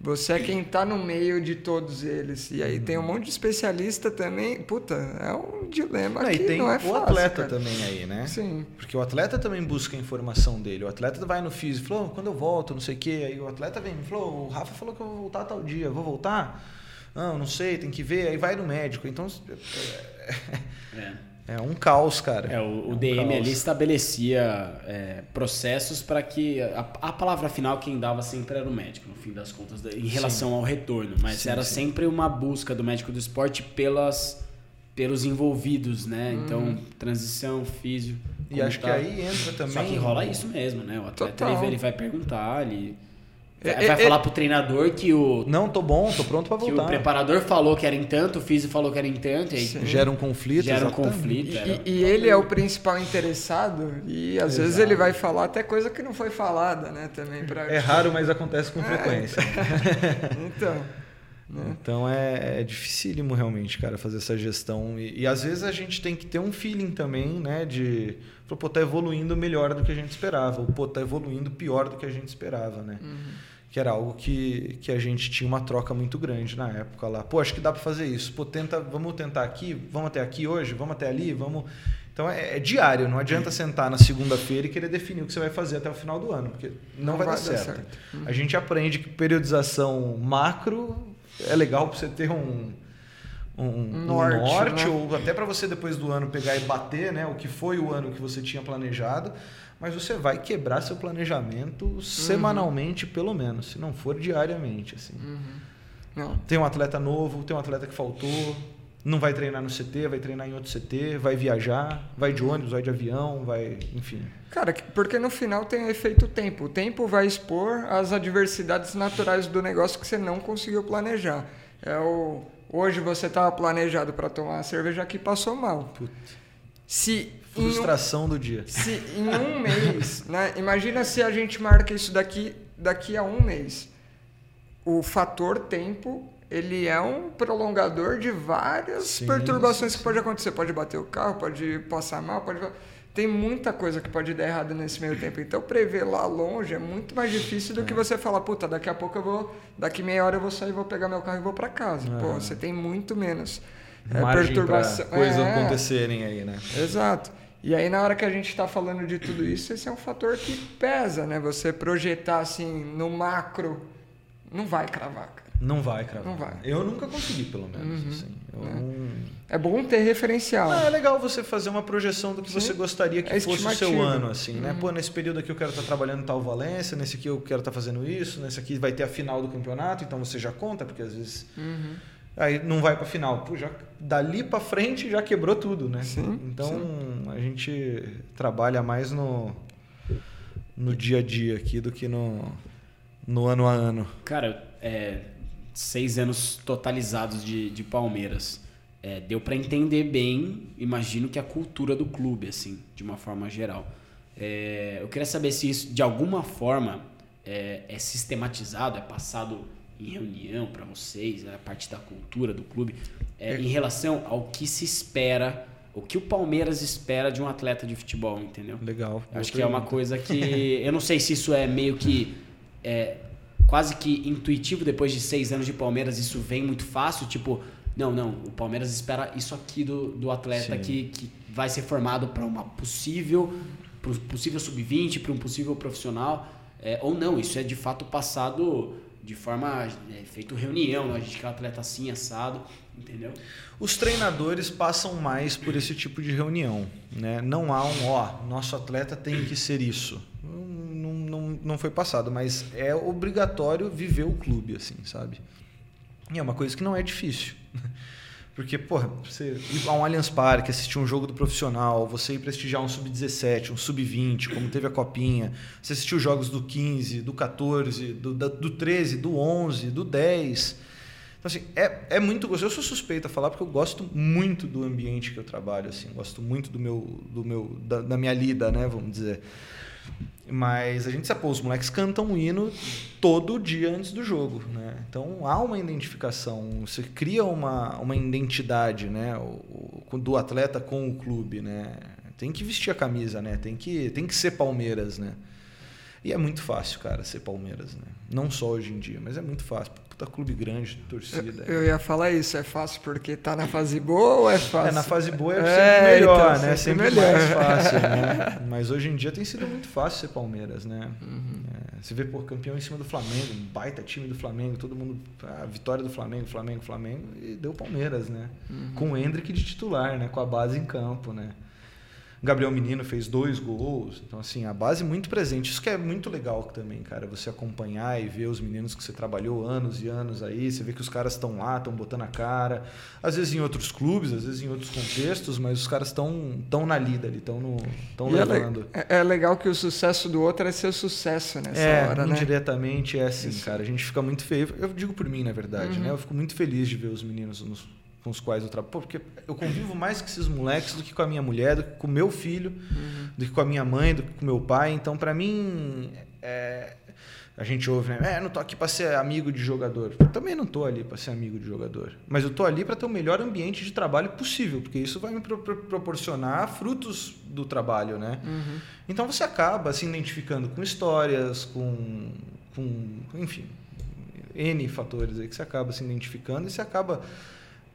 Você é quem tá no meio de todos eles. E aí tem um monte de especialista também. Puta, é um dilema Não, e que tem não é o fácil. atleta cara. também aí, né? Sim. Porque o atleta também busca a informação dele. O atleta vai no físico, falou, "Oh, quando eu volto, não sei o quê. Aí o atleta vem e falou, o Rafa falou que eu vou voltar tal dia, vou voltar? Não, não sei, tem que ver. Aí vai no médico. Então É. é um caos, cara. É, o, o É um DM caos. ali estabelecia é, processos para que a, a palavra final quem dava sempre era o médico, no fim das contas, em relação ao retorno. Mas Sim, era sim. sempre uma busca do médico do esporte pelas, pelos envolvidos, né? Então, transição, físio. E acho que tá. aí entra também. Só que rola isso mesmo, né? O atleta ele, ele vai perguntar, ele vai, É, é, falar pro treinador que o, Não, tô bom, tô pronto pra que o voltar. preparador falou que era em tanto, o físio falou que era em tanto, e aí Sim. Gera um conflito. gera um exatamente. conflito. E, era- e- ele é o principal interessado e às vezes Exato. ele vai falar até coisa que não foi falada, né? Também pra, É raro, mas acontece com frequência. [laughs] Então, né? Então é, é dificílimo realmente, cara, fazer essa gestão. E, e às vezes a gente tem que ter um feeling também, né? De. Pô, tá evoluindo melhor do que a gente esperava. Ou, pô, tá evoluindo pior do que a gente esperava, né? Que era algo que, que a gente tinha uma troca muito grande na época lá. Pô, acho que dá para fazer isso. Pô, tenta, vamos tentar aqui, vamos até aqui hoje, vamos até ali, vamos. Então é, é diário, não adianta sentar na segunda-feira e querer definir o que você vai fazer até o final do ano, porque não, vai, dar certo. A gente aprende que periodização macro é legal para você ter um, um, um Norte, norte, né? ou até para você depois do ano pegar e bater né, o que foi o ano que você tinha planejado, mas você vai quebrar seu planejamento Uhum. semanalmente, pelo menos, se não for diariamente. Assim. Uhum. Não. Tem um atleta novo, tem um atleta que faltou, não vai treinar no CT, vai treinar em outro CT, vai viajar, vai de ônibus, vai de avião, vai, enfim. Cara, que- porque no final tem o efeito tempo. O tempo vai expor as adversidades naturais do negócio que você não conseguiu planejar. É o hoje você estava planejado para tomar uma cerveja que passou mal. Putz, Se em um- frustração do dia. se em um mês, [laughs] né? Imagina se a gente marca isso daqui, daqui a um mês. O fator tempo, ele é um prolongador de várias Sim, perturbações sim, que pode acontecer. Pode bater o carro, pode passar mal, pode... Tem muita coisa que pode dar errado nesse meio tempo. Então, prever lá longe é muito mais difícil do que você falar, puta, daqui a pouco eu vou... Daqui meia hora eu vou sair, vou pegar meu carro e vou para casa. Pô, Aham. você tem muito menos é, Margem perturbação. coisas É. acontecerem aí, né? Exato. E aí, na hora que a gente está falando de tudo isso, esse é um fator que pesa, né? Você projetar assim no macro, não vai cravar, cara. Não vai, cara. Não vai. Eu nunca consegui, pelo menos. Uhum. assim. Eu É. não- É bom ter referencial. Ah, é legal você fazer uma projeção do que Sim. você gostaria que É fosse o seu ano, assim, né? Uhum. Pô, nesse período aqui eu quero estar trabalhando em tal Valência, nesse aqui eu quero estar fazendo isso, nesse aqui vai ter a final do campeonato, então você já conta, porque às vezes Uhum. aí não vai pra final. Pô, já dali pra frente já quebrou tudo, né? Sim, então a gente trabalha mais no no dia a dia aqui do que no no ano a ano. Cara, é, seis anos totalizados de, de Palmeiras. É, deu para entender bem, imagino que a cultura do clube, assim, de uma forma geral. É, eu queria saber se isso, de alguma forma, é, é sistematizado, é passado em reunião para vocês, é a parte da cultura do clube, é, em relação ao que se espera, o que o Palmeiras espera de um atleta de futebol, entendeu? Legal. Acho que é uma pergunta. coisa que. Eu não sei se isso é meio que. Quase que intuitivo depois de seis anos de Palmeiras, isso vem muito fácil. Tipo, não, não, o Palmeiras espera isso aqui do, do atleta Sim. que, que vai ser formado para uma possível. Para um possível sub-20, para um possível profissional. É, ou não, isso é de fato passado de forma. É, feito reunião, a gente quer um atleta assim, assado, entendeu? Os treinadores passam mais por esse tipo de reunião. Né? Não há um, ó, nosso atleta tem que ser isso. Não, foi passado, mas é obrigatório viver o clube, assim, sabe? E é uma coisa que não é difícil. [laughs] Porque, porra, você ir a um Allianz Parque, assistir um jogo do profissional, você ir prestigiar um sub-17, um sub-20, como teve a Copinha, você assistir os jogos do 15, do 14, do, do 13, do 11, do 10. Então, assim, é, é muito gostoso. Eu sou suspeito a falar porque eu gosto muito do ambiente que eu trabalho, assim, gosto muito do meu, do meu, da, da minha lida, né, vamos dizer. Mas a gente pô, os moleques cantam um hino todo dia antes do jogo, né? Então há uma identificação, você cria uma, uma identidade, né, o, o- do atleta com o clube, né? Tem que vestir a camisa, né? Tem que, tem que ser Palmeiras, né? E é muito fácil, cara, ser Palmeiras, né? Não só hoje em dia, mas é muito fácil. Puta clube grande, torcida. Eu, eu ia falar isso, é fácil porque tá na fase boa ou é fácil? É, na fase boa é sempre é, melhor, então, né? Sempre, sempre melhor. mais fácil, né? [laughs] Mas hoje em dia tem sido muito fácil ser Palmeiras, né? Uhum. É, você vê, por campeão em cima do Flamengo, um baita time do Flamengo, todo mundo. A vitória do Flamengo, Flamengo, Flamengo, e deu Palmeiras, né? Uhum. Com o Hendrick de titular, né? Com a base em campo, né? Gabriel Menino fez dois gols. Então, assim, a base muito presente. Isso que é muito legal também, cara. Você acompanhar e ver os meninos que você trabalhou anos e anos aí. Você vê que os caras estão lá, estão botando a cara. Às vezes em outros clubes, às vezes em outros contextos, mas os caras estão tão na lida ali, estão tão é levando. É, é, legal que o sucesso do outro é seu sucesso nessa é, hora, né? indiretamente é assim, Isso. cara. A gente fica muito feio. Eu digo por mim, na verdade, uhum. né? Eu fico muito feliz de ver os meninos nos com os quais eu trabalho. Porque eu convivo mais com esses moleques do que com a minha mulher, do que com o meu filho, uhum. do que com a minha mãe, do que com o meu pai. Então, para mim, é... a gente ouve, né? É, não tô aqui para ser amigo de jogador. Eu também não tô ali para ser amigo de jogador. Mas eu tô ali para ter o melhor ambiente de trabalho possível, porque isso vai me pro proporcionar frutos do trabalho, né? Uhum. Então você acaba se identificando com histórias, com, com enfim, N fatores aí que você acaba se identificando e você acaba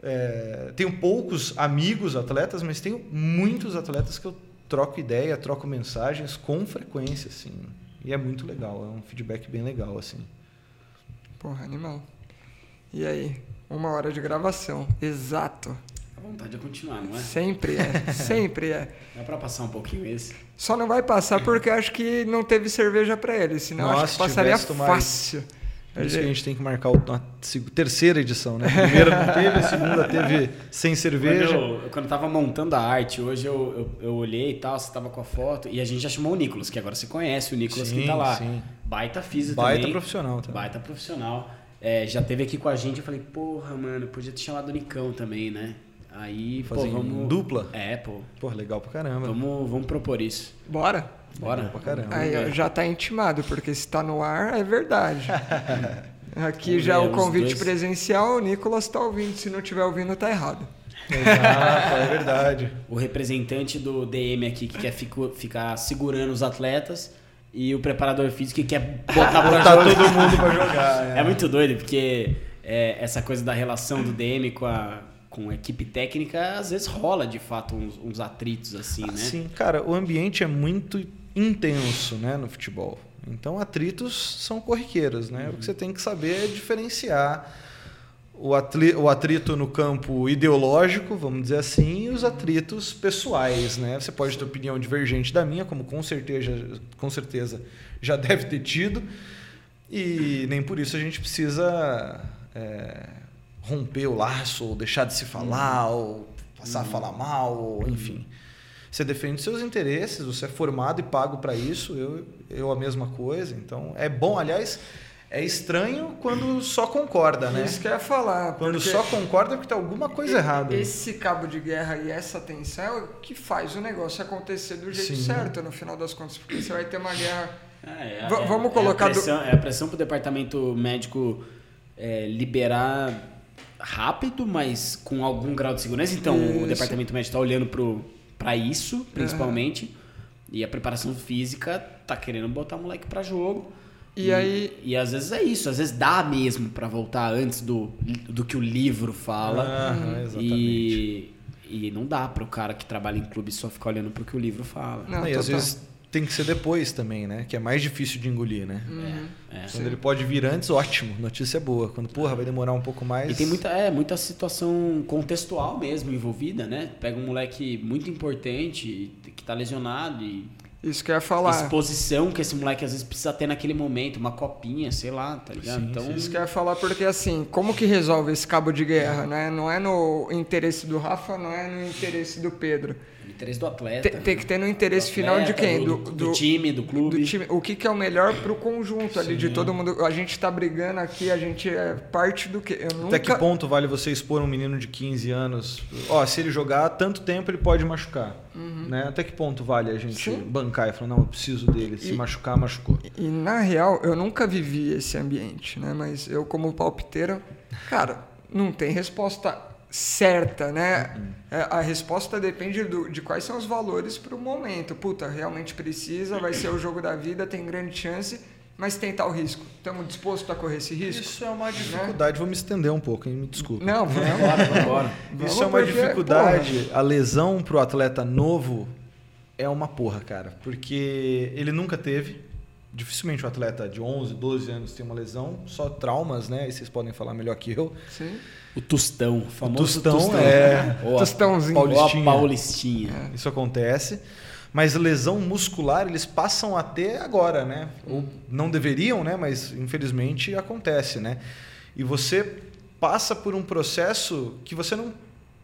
é, tenho poucos amigos atletas, mas tenho muitos atletas que eu troco ideia, troco mensagens com frequência, assim. E é muito legal, é um feedback bem legal, assim. Porra, animal. E aí? Uma hora de gravação, exato. A vontade de continuar, não é? Sempre é, [laughs] sempre é. Dá pra passar um pouquinho esse? Só não vai passar porque acho que não teve cerveja para ele, senão Nossa, acho que passaria fácil. Mais por isso que a gente tem que marcar a terceira edição, né? A primeira não teve, a segunda teve sem cerveja. Quando eu, quando eu tava montando a arte, hoje eu, eu, eu olhei e tal, você tava com a foto, e a gente já chamou o Nicolas, que agora você conhece o Nicolas sim, que tá lá. Sim. Baita física Baita também. profissional também. Baita profissional. É, já teve aqui com a gente, eu falei, porra, mano, podia ter chamado o Nicão também, né? Aí, Fazer pô, vamos... dupla? É, pô. Pô, legal pra caramba. Vamos, vamos propor isso. Bora. Bora. Pra caramba. Aí, já tá intimado, porque se tá no ar, é verdade. [laughs] Aqui já o convite presencial, o Nicolas está ouvindo. Se não estiver ouvindo, tá errado. Exato, é verdade. O representante do DM aqui que quer fico, ficar segurando os atletas e o preparador físico que quer botar, botar todo mundo para jogar. [laughs] É. é. muito doido, porque é, essa coisa da relação do DM com a, com a equipe técnica, às vezes rola de fato uns, uns atritos assim, né? Sim, cara, o ambiente é muito intenso né, no futebol. Então, atritos são corriqueiros, né? Uhum. O que você tem que saber é diferenciar o, atrito no campo ideológico, vamos dizer assim, e os atritos pessoais, né? Você pode ter opinião divergente da minha, como com certeza, com certeza já [laughs] deve ter tido, e nem por isso a gente precisa é, romper o laço, ou deixar de se falar, uhum. ou passar uhum. a falar mal, ou, enfim. Você defende seus interesses, você é formado e pago para isso, eu, eu a mesma coisa. Então, é bom, aliás, é estranho quando só concorda, né? Isso que eu ia falar. Quando só concorda é porque tem alguma coisa errada. Esse cabo de guerra e essa tensão é o que faz o negócio acontecer do jeito Sim. certo, no final das contas. Porque você vai ter uma guerra. É, é, vamos colocar. É a pressão, do... é a pressão para o departamento médico é, liberar rápido, mas com algum grau de segurança. Então, Isso. o departamento médico está olhando para para isso, principalmente. Uhum. E a preparação física tá querendo botar o moleque para jogo. E, e, aí. E às vezes é isso, às vezes dá mesmo para voltar antes do, do que o livro fala. Uhum, exatamente. E, e não dá para o cara que trabalha em clube só ficar olhando para o que o livro fala. Não, e às vezes tem que ser depois também, né? Que é mais difícil de engolir, né? Uhum. É, Quando Sim. ele pode vir antes, ótimo, notícia boa. Quando, porra, vai demorar um pouco mais. E tem muita, é, muita situação contextual mesmo envolvida, né? Pega um moleque muito importante que tá lesionado e isso que eu ia falar. Exposição que esse moleque às vezes precisa ter naquele momento, uma copinha, sei lá, tá ligado? Sim, então... Isso que eu ia falar porque, assim, como que resolve esse cabo de guerra, né? Não é no interesse do Rafa, não é no interesse do Pedro. Interesse do atleta. Tem, tem que ter no interesse atleta, final de quem? Do, do, do, time, do clube. Do time. O que, que é o melhor pro conjunto ali, Sim. de todo mundo. A gente tá brigando aqui, a gente é parte do que. Eu nunca... Até que ponto vale você expor um menino de 15 anos? Ó, se ele jogar tanto tempo, ele pode machucar. Uhum. Né? Até que ponto vale a gente Sim. bancar e falar, não, eu preciso dele. Se e, machucar, machucou. E, e, na real, eu nunca vivi esse ambiente, né? Mas eu, como palpiteiro, cara, não tem resposta certa, né? É, A resposta depende do- de quais são os valores para o momento. Puta, realmente precisa, vai ser o jogo da vida, tem grande chance, mas tem tal risco. Estamos dispostos a correr esse risco? Isso é uma dificuldade. Vou me estender um pouco, hein? Me desculpa. Não, vamos. Bora, vambora. Vamos Isso é uma porque, dificuldade. A lesão pro atleta novo é uma porra, cara. Porque ele nunca teve. Dificilmente um atleta de 11, 12 anos tem uma lesão. Só traumas, né? E vocês podem falar melhor que eu. Sim. O Tostão, o famoso Tostão, é. Ou a, [laughs] Tostãozinho. ou a Paulistinha. Paulistinha. Isso acontece. Mas lesão muscular eles passam até agora, né? Ou não deveriam, né? Mas infelizmente acontece, né? E você passa por um processo que você não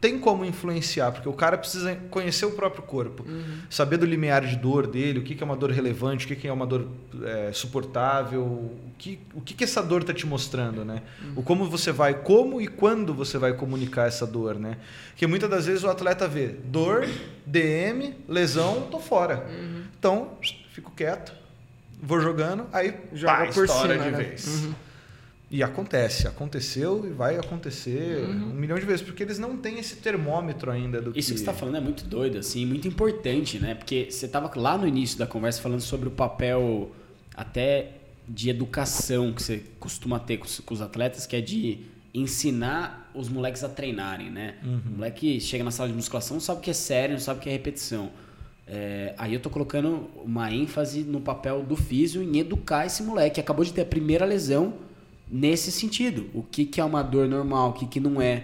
tem como influenciar, porque o cara precisa conhecer o próprio corpo, saber do limiar de dor dele, o que que é uma dor relevante, o que que é uma dor é, suportável, o que, o que que essa dor está te mostrando, né? O como você vai, como e quando você vai comunicar essa dor, né? Porque muitas das vezes o atleta vê dor, DM, lesão, tô fora. Então, fico quieto, vou jogando, aí Joga pá, por cima, de né? vez. Uhum. E acontece, aconteceu e vai acontecer um milhão de vezes, porque eles não têm esse termômetro ainda do Isso que que... você está falando é muito doido, assim, muito importante, né? Porque você estava lá no início da conversa falando sobre o papel até de educação que você costuma ter com os, com os atletas, que é de ensinar os moleques a treinarem, né? O moleque chega na sala de musculação, não sabe o que é sério, não sabe o que é repetição. É, aí eu tô colocando uma ênfase no papel do físio em educar esse moleque. Acabou de ter a primeira lesão nesse sentido. O que, que é uma dor normal, o que, que não é.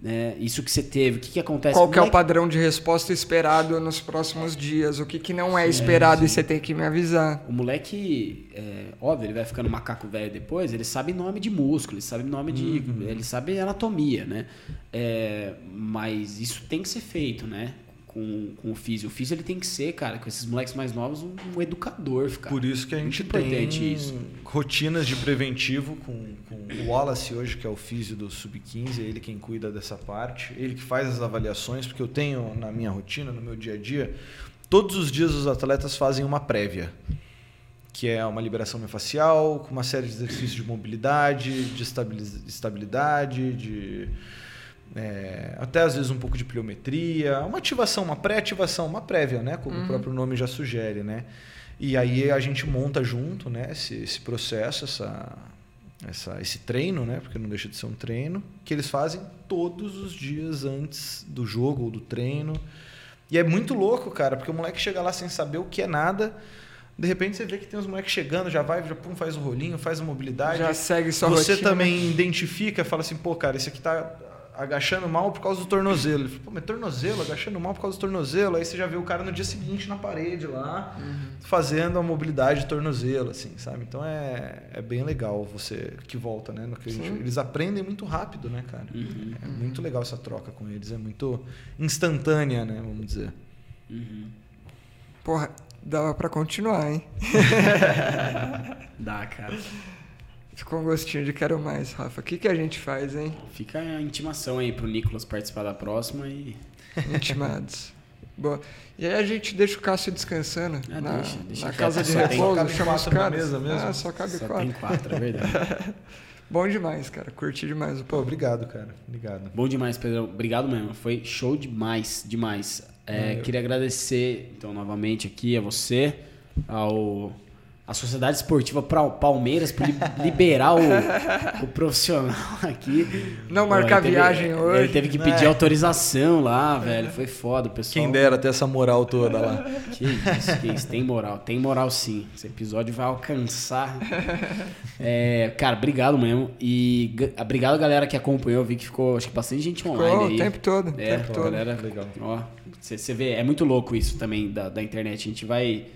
né? Isso que você teve, o que, que acontece. Qual que é o Moleque- padrão de resposta esperado nos próximos dias? O que, que não é esperado e você tem que me avisar? O moleque, é, óbvio, ele vai ficando macaco velho depois, ele sabe nome de músculo, ele sabe nome de. Ele sabe anatomia, né? É, mas isso tem que ser feito, né? Com, com o físio. O físio ele tem que ser, cara, com esses moleques mais novos, um, um educador, cara. Por isso que a gente tem isso. rotinas de preventivo com, com o Wallace hoje, que é o físio do Sub-15, é ele quem cuida dessa parte, ele que faz as avaliações, porque eu tenho na minha rotina, no meu dia a dia, todos os dias os atletas fazem uma prévia, que é uma liberação miofascial, com uma série de exercícios de mobilidade, de estabilidade, de é, até às vezes um pouco de pliometria, uma ativação, uma pré-ativação, uma prévia, né? Como o próprio nome já sugere, né? E aí a gente monta junto, né? Esse, esse processo, essa, essa, esse treino, né? Porque não deixa de ser um treino que eles fazem todos os dias antes do jogo ou do treino. E é muito louco, cara, porque o moleque chega lá sem saber o que é nada. De repente você vê que tem uns moleques chegando, já vai, já pum, faz o rolinho, faz a mobilidade. Já segue sua Você rotina. também identifica, fala assim, pô, cara, esse aqui tá agachando mal por causa do tornozelo. Ele fala, pô, mas tornozelo, agachando mal por causa do tornozelo. Aí você já vê o cara no dia seguinte na parede lá, fazendo a mobilidade de tornozelo, assim, sabe? Então é, é bem legal você que volta, né? gente- eles aprendem muito rápido, né, cara? É muito legal essa troca com eles, é muito instantânea, né, vamos dizer. Porra, dava pra continuar, hein? [laughs] Dá, cara. Ficou um gostinho de quero mais, Rafa. O que, que a gente faz, hein? Fica a intimação aí pro Nicolas participar da próxima e. [laughs] Intimados. Boa. E aí a gente deixa o Cássio descansando Ah, na, deixa, deixa na casa de repouso, cabe chama os caras. mesa mesmo? Ah, só cabe Só quatro. tem quatro, é verdade. [laughs] Bom demais, cara. Curti demais o pô. obrigado, cara. Obrigado. Bom demais, Pedro. Obrigado mesmo. Foi show demais, demais. É, queria agradecer, então, novamente aqui a você, ao a Sociedade Esportiva Palmeiras por li- [laughs] liberar o, o profissional aqui. Não marcar teve- viagem hoje. Ele teve que pedir É. autorização lá, velho. Foi foda, o pessoal. Quem dera ter essa moral toda lá. Que isso, que isso. Tem moral, tem moral sim. Esse episódio vai alcançar. É, cara, obrigado mesmo. E obrigado, galera, que acompanhou. Eu vi que ficou, acho que bastante gente online Ficou o aí. tempo todo. o É, tempo todo. galera, Legal. ó, você vê, é muito louco isso também da, da internet. A gente vai.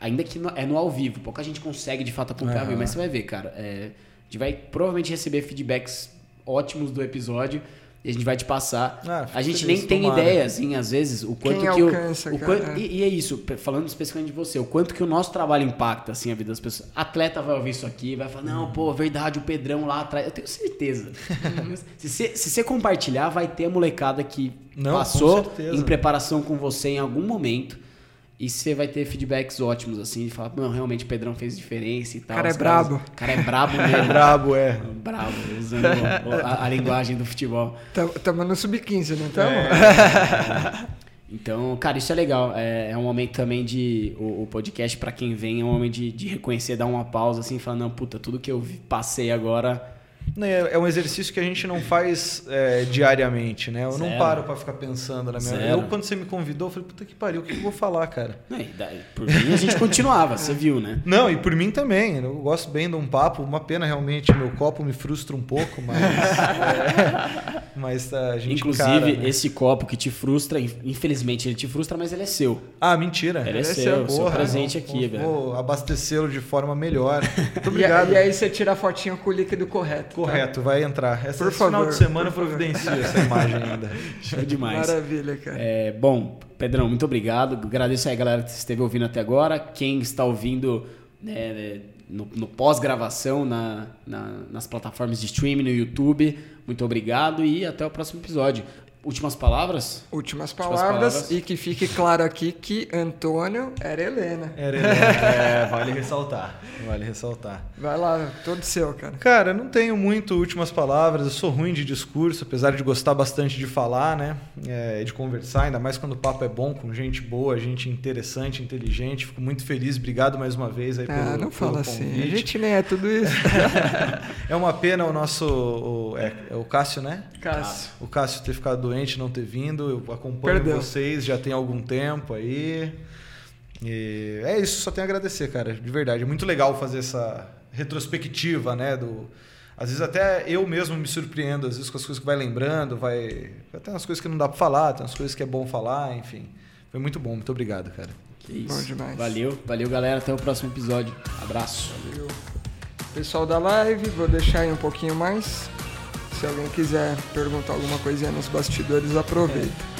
Ainda que no- é no ao vivo, pouca gente consegue de fato acompanhar ao vivo, mas você vai ver, cara. é, a gente vai provavelmente receber feedbacks ótimos do episódio e a gente vai te passar. Ah, a gente feliz, nem tem tomara. ideia, assim, às vezes, o quanto Quem que alcança, o, o cara, quanto- é. e, e é isso, falando especificamente de você, o quanto que o nosso trabalho impacta assim a vida das pessoas. Atleta vai ouvir isso aqui vai falar: "Não, pô, verdade, o Pedrão lá atrás". Eu tenho certeza. [laughs] se, você, se você compartilhar, vai ter a molecada que Não, passou em preparação com você em algum momento E você vai ter feedbacks ótimos, assim, de falar, não, realmente o Pedrão fez diferença e tal. Cara é Os caras- brabo. O cara é brabo [laughs] É mesmo. brabo, é. brabo, usando a, a linguagem do futebol. Estamos no sub-15, não estamos? Então, cara, isso é legal. É, é um momento também de. O, o podcast, pra quem vem, é um momento de, de reconhecer, dar uma pausa, assim, e falar, não, puta, tudo que eu vi- passei agora. É é um exercício que a gente não faz é, diariamente, né? Eu não Zero. paro pra ficar pensando na minha. Zero. Eu, quando você me convidou, eu falei, puta que pariu, o que eu vou falar, cara? Não, e daí, por mim, a gente continuava, você viu, né? Não, e por mim também. Eu gosto bem de um papo. Uma pena realmente, meu copo me frustra um pouco, mas. é, [laughs] mas tá, a gente. Inclusive, encara, né? esse copo que te frustra, infelizmente ele te frustra, mas ele é seu. Ah, mentira. Ele é Esse seu, é seu Porra, presente vou- aqui, velho. Vou abastecê-lo de forma melhor. [laughs] Muito E, obrigado. e aí você tira a fotinha com o líquido correto. Tá? Correto, vai entrar. Essa, Por esse final favor, de semana favor. providencia essa imagem ainda. [laughs] Show demais. Maravilha, cara. É, bom, Pedrão, muito obrigado. Agradeço aí a galera que esteve ouvindo até agora. Quem está ouvindo né, no, no pós-gravação na- na- nas plataformas de streaming, no YouTube, muito obrigado e até o próximo episódio. Últimas palavras? Últimas Últimas palavras, palavras. e que fique claro aqui que Antônio era Helena. Era, é, vale ressaltar. Vale ressaltar. Vai lá, todo seu, cara. Cara, não tenho muito últimas palavras. Eu sou ruim de discurso, apesar de gostar bastante de falar, né? É, de conversar, ainda mais quando o papo é bom, com gente boa, gente interessante, inteligente. Fico muito feliz. Obrigado mais uma vez aí Ah, pelo, não fala assim. A gente nem é tudo isso. [laughs] É uma pena o nosso. o- é, é o Cássio, né? Cássio. O Cássio ter ficado doente, não ter vindo. Eu acompanho Perdeu. vocês já tem algum tempo aí. E é isso, só tenho a agradecer, cara. De verdade. É muito legal fazer essa retrospectiva, né? Do, às vezes até eu mesmo me surpreendo, às vezes com as coisas que vai lembrando, vai. Até umas coisas que não dá pra falar, tem umas coisas que é bom falar, enfim. Foi muito bom, muito obrigado, cara. Que isso. Bom demais. Valeu, valeu, galera. Até o próximo episódio. Abraço. Pessoal da live, vou deixar aí um pouquinho mais. Se alguém quiser perguntar alguma coisinha nos bastidores, aproveita.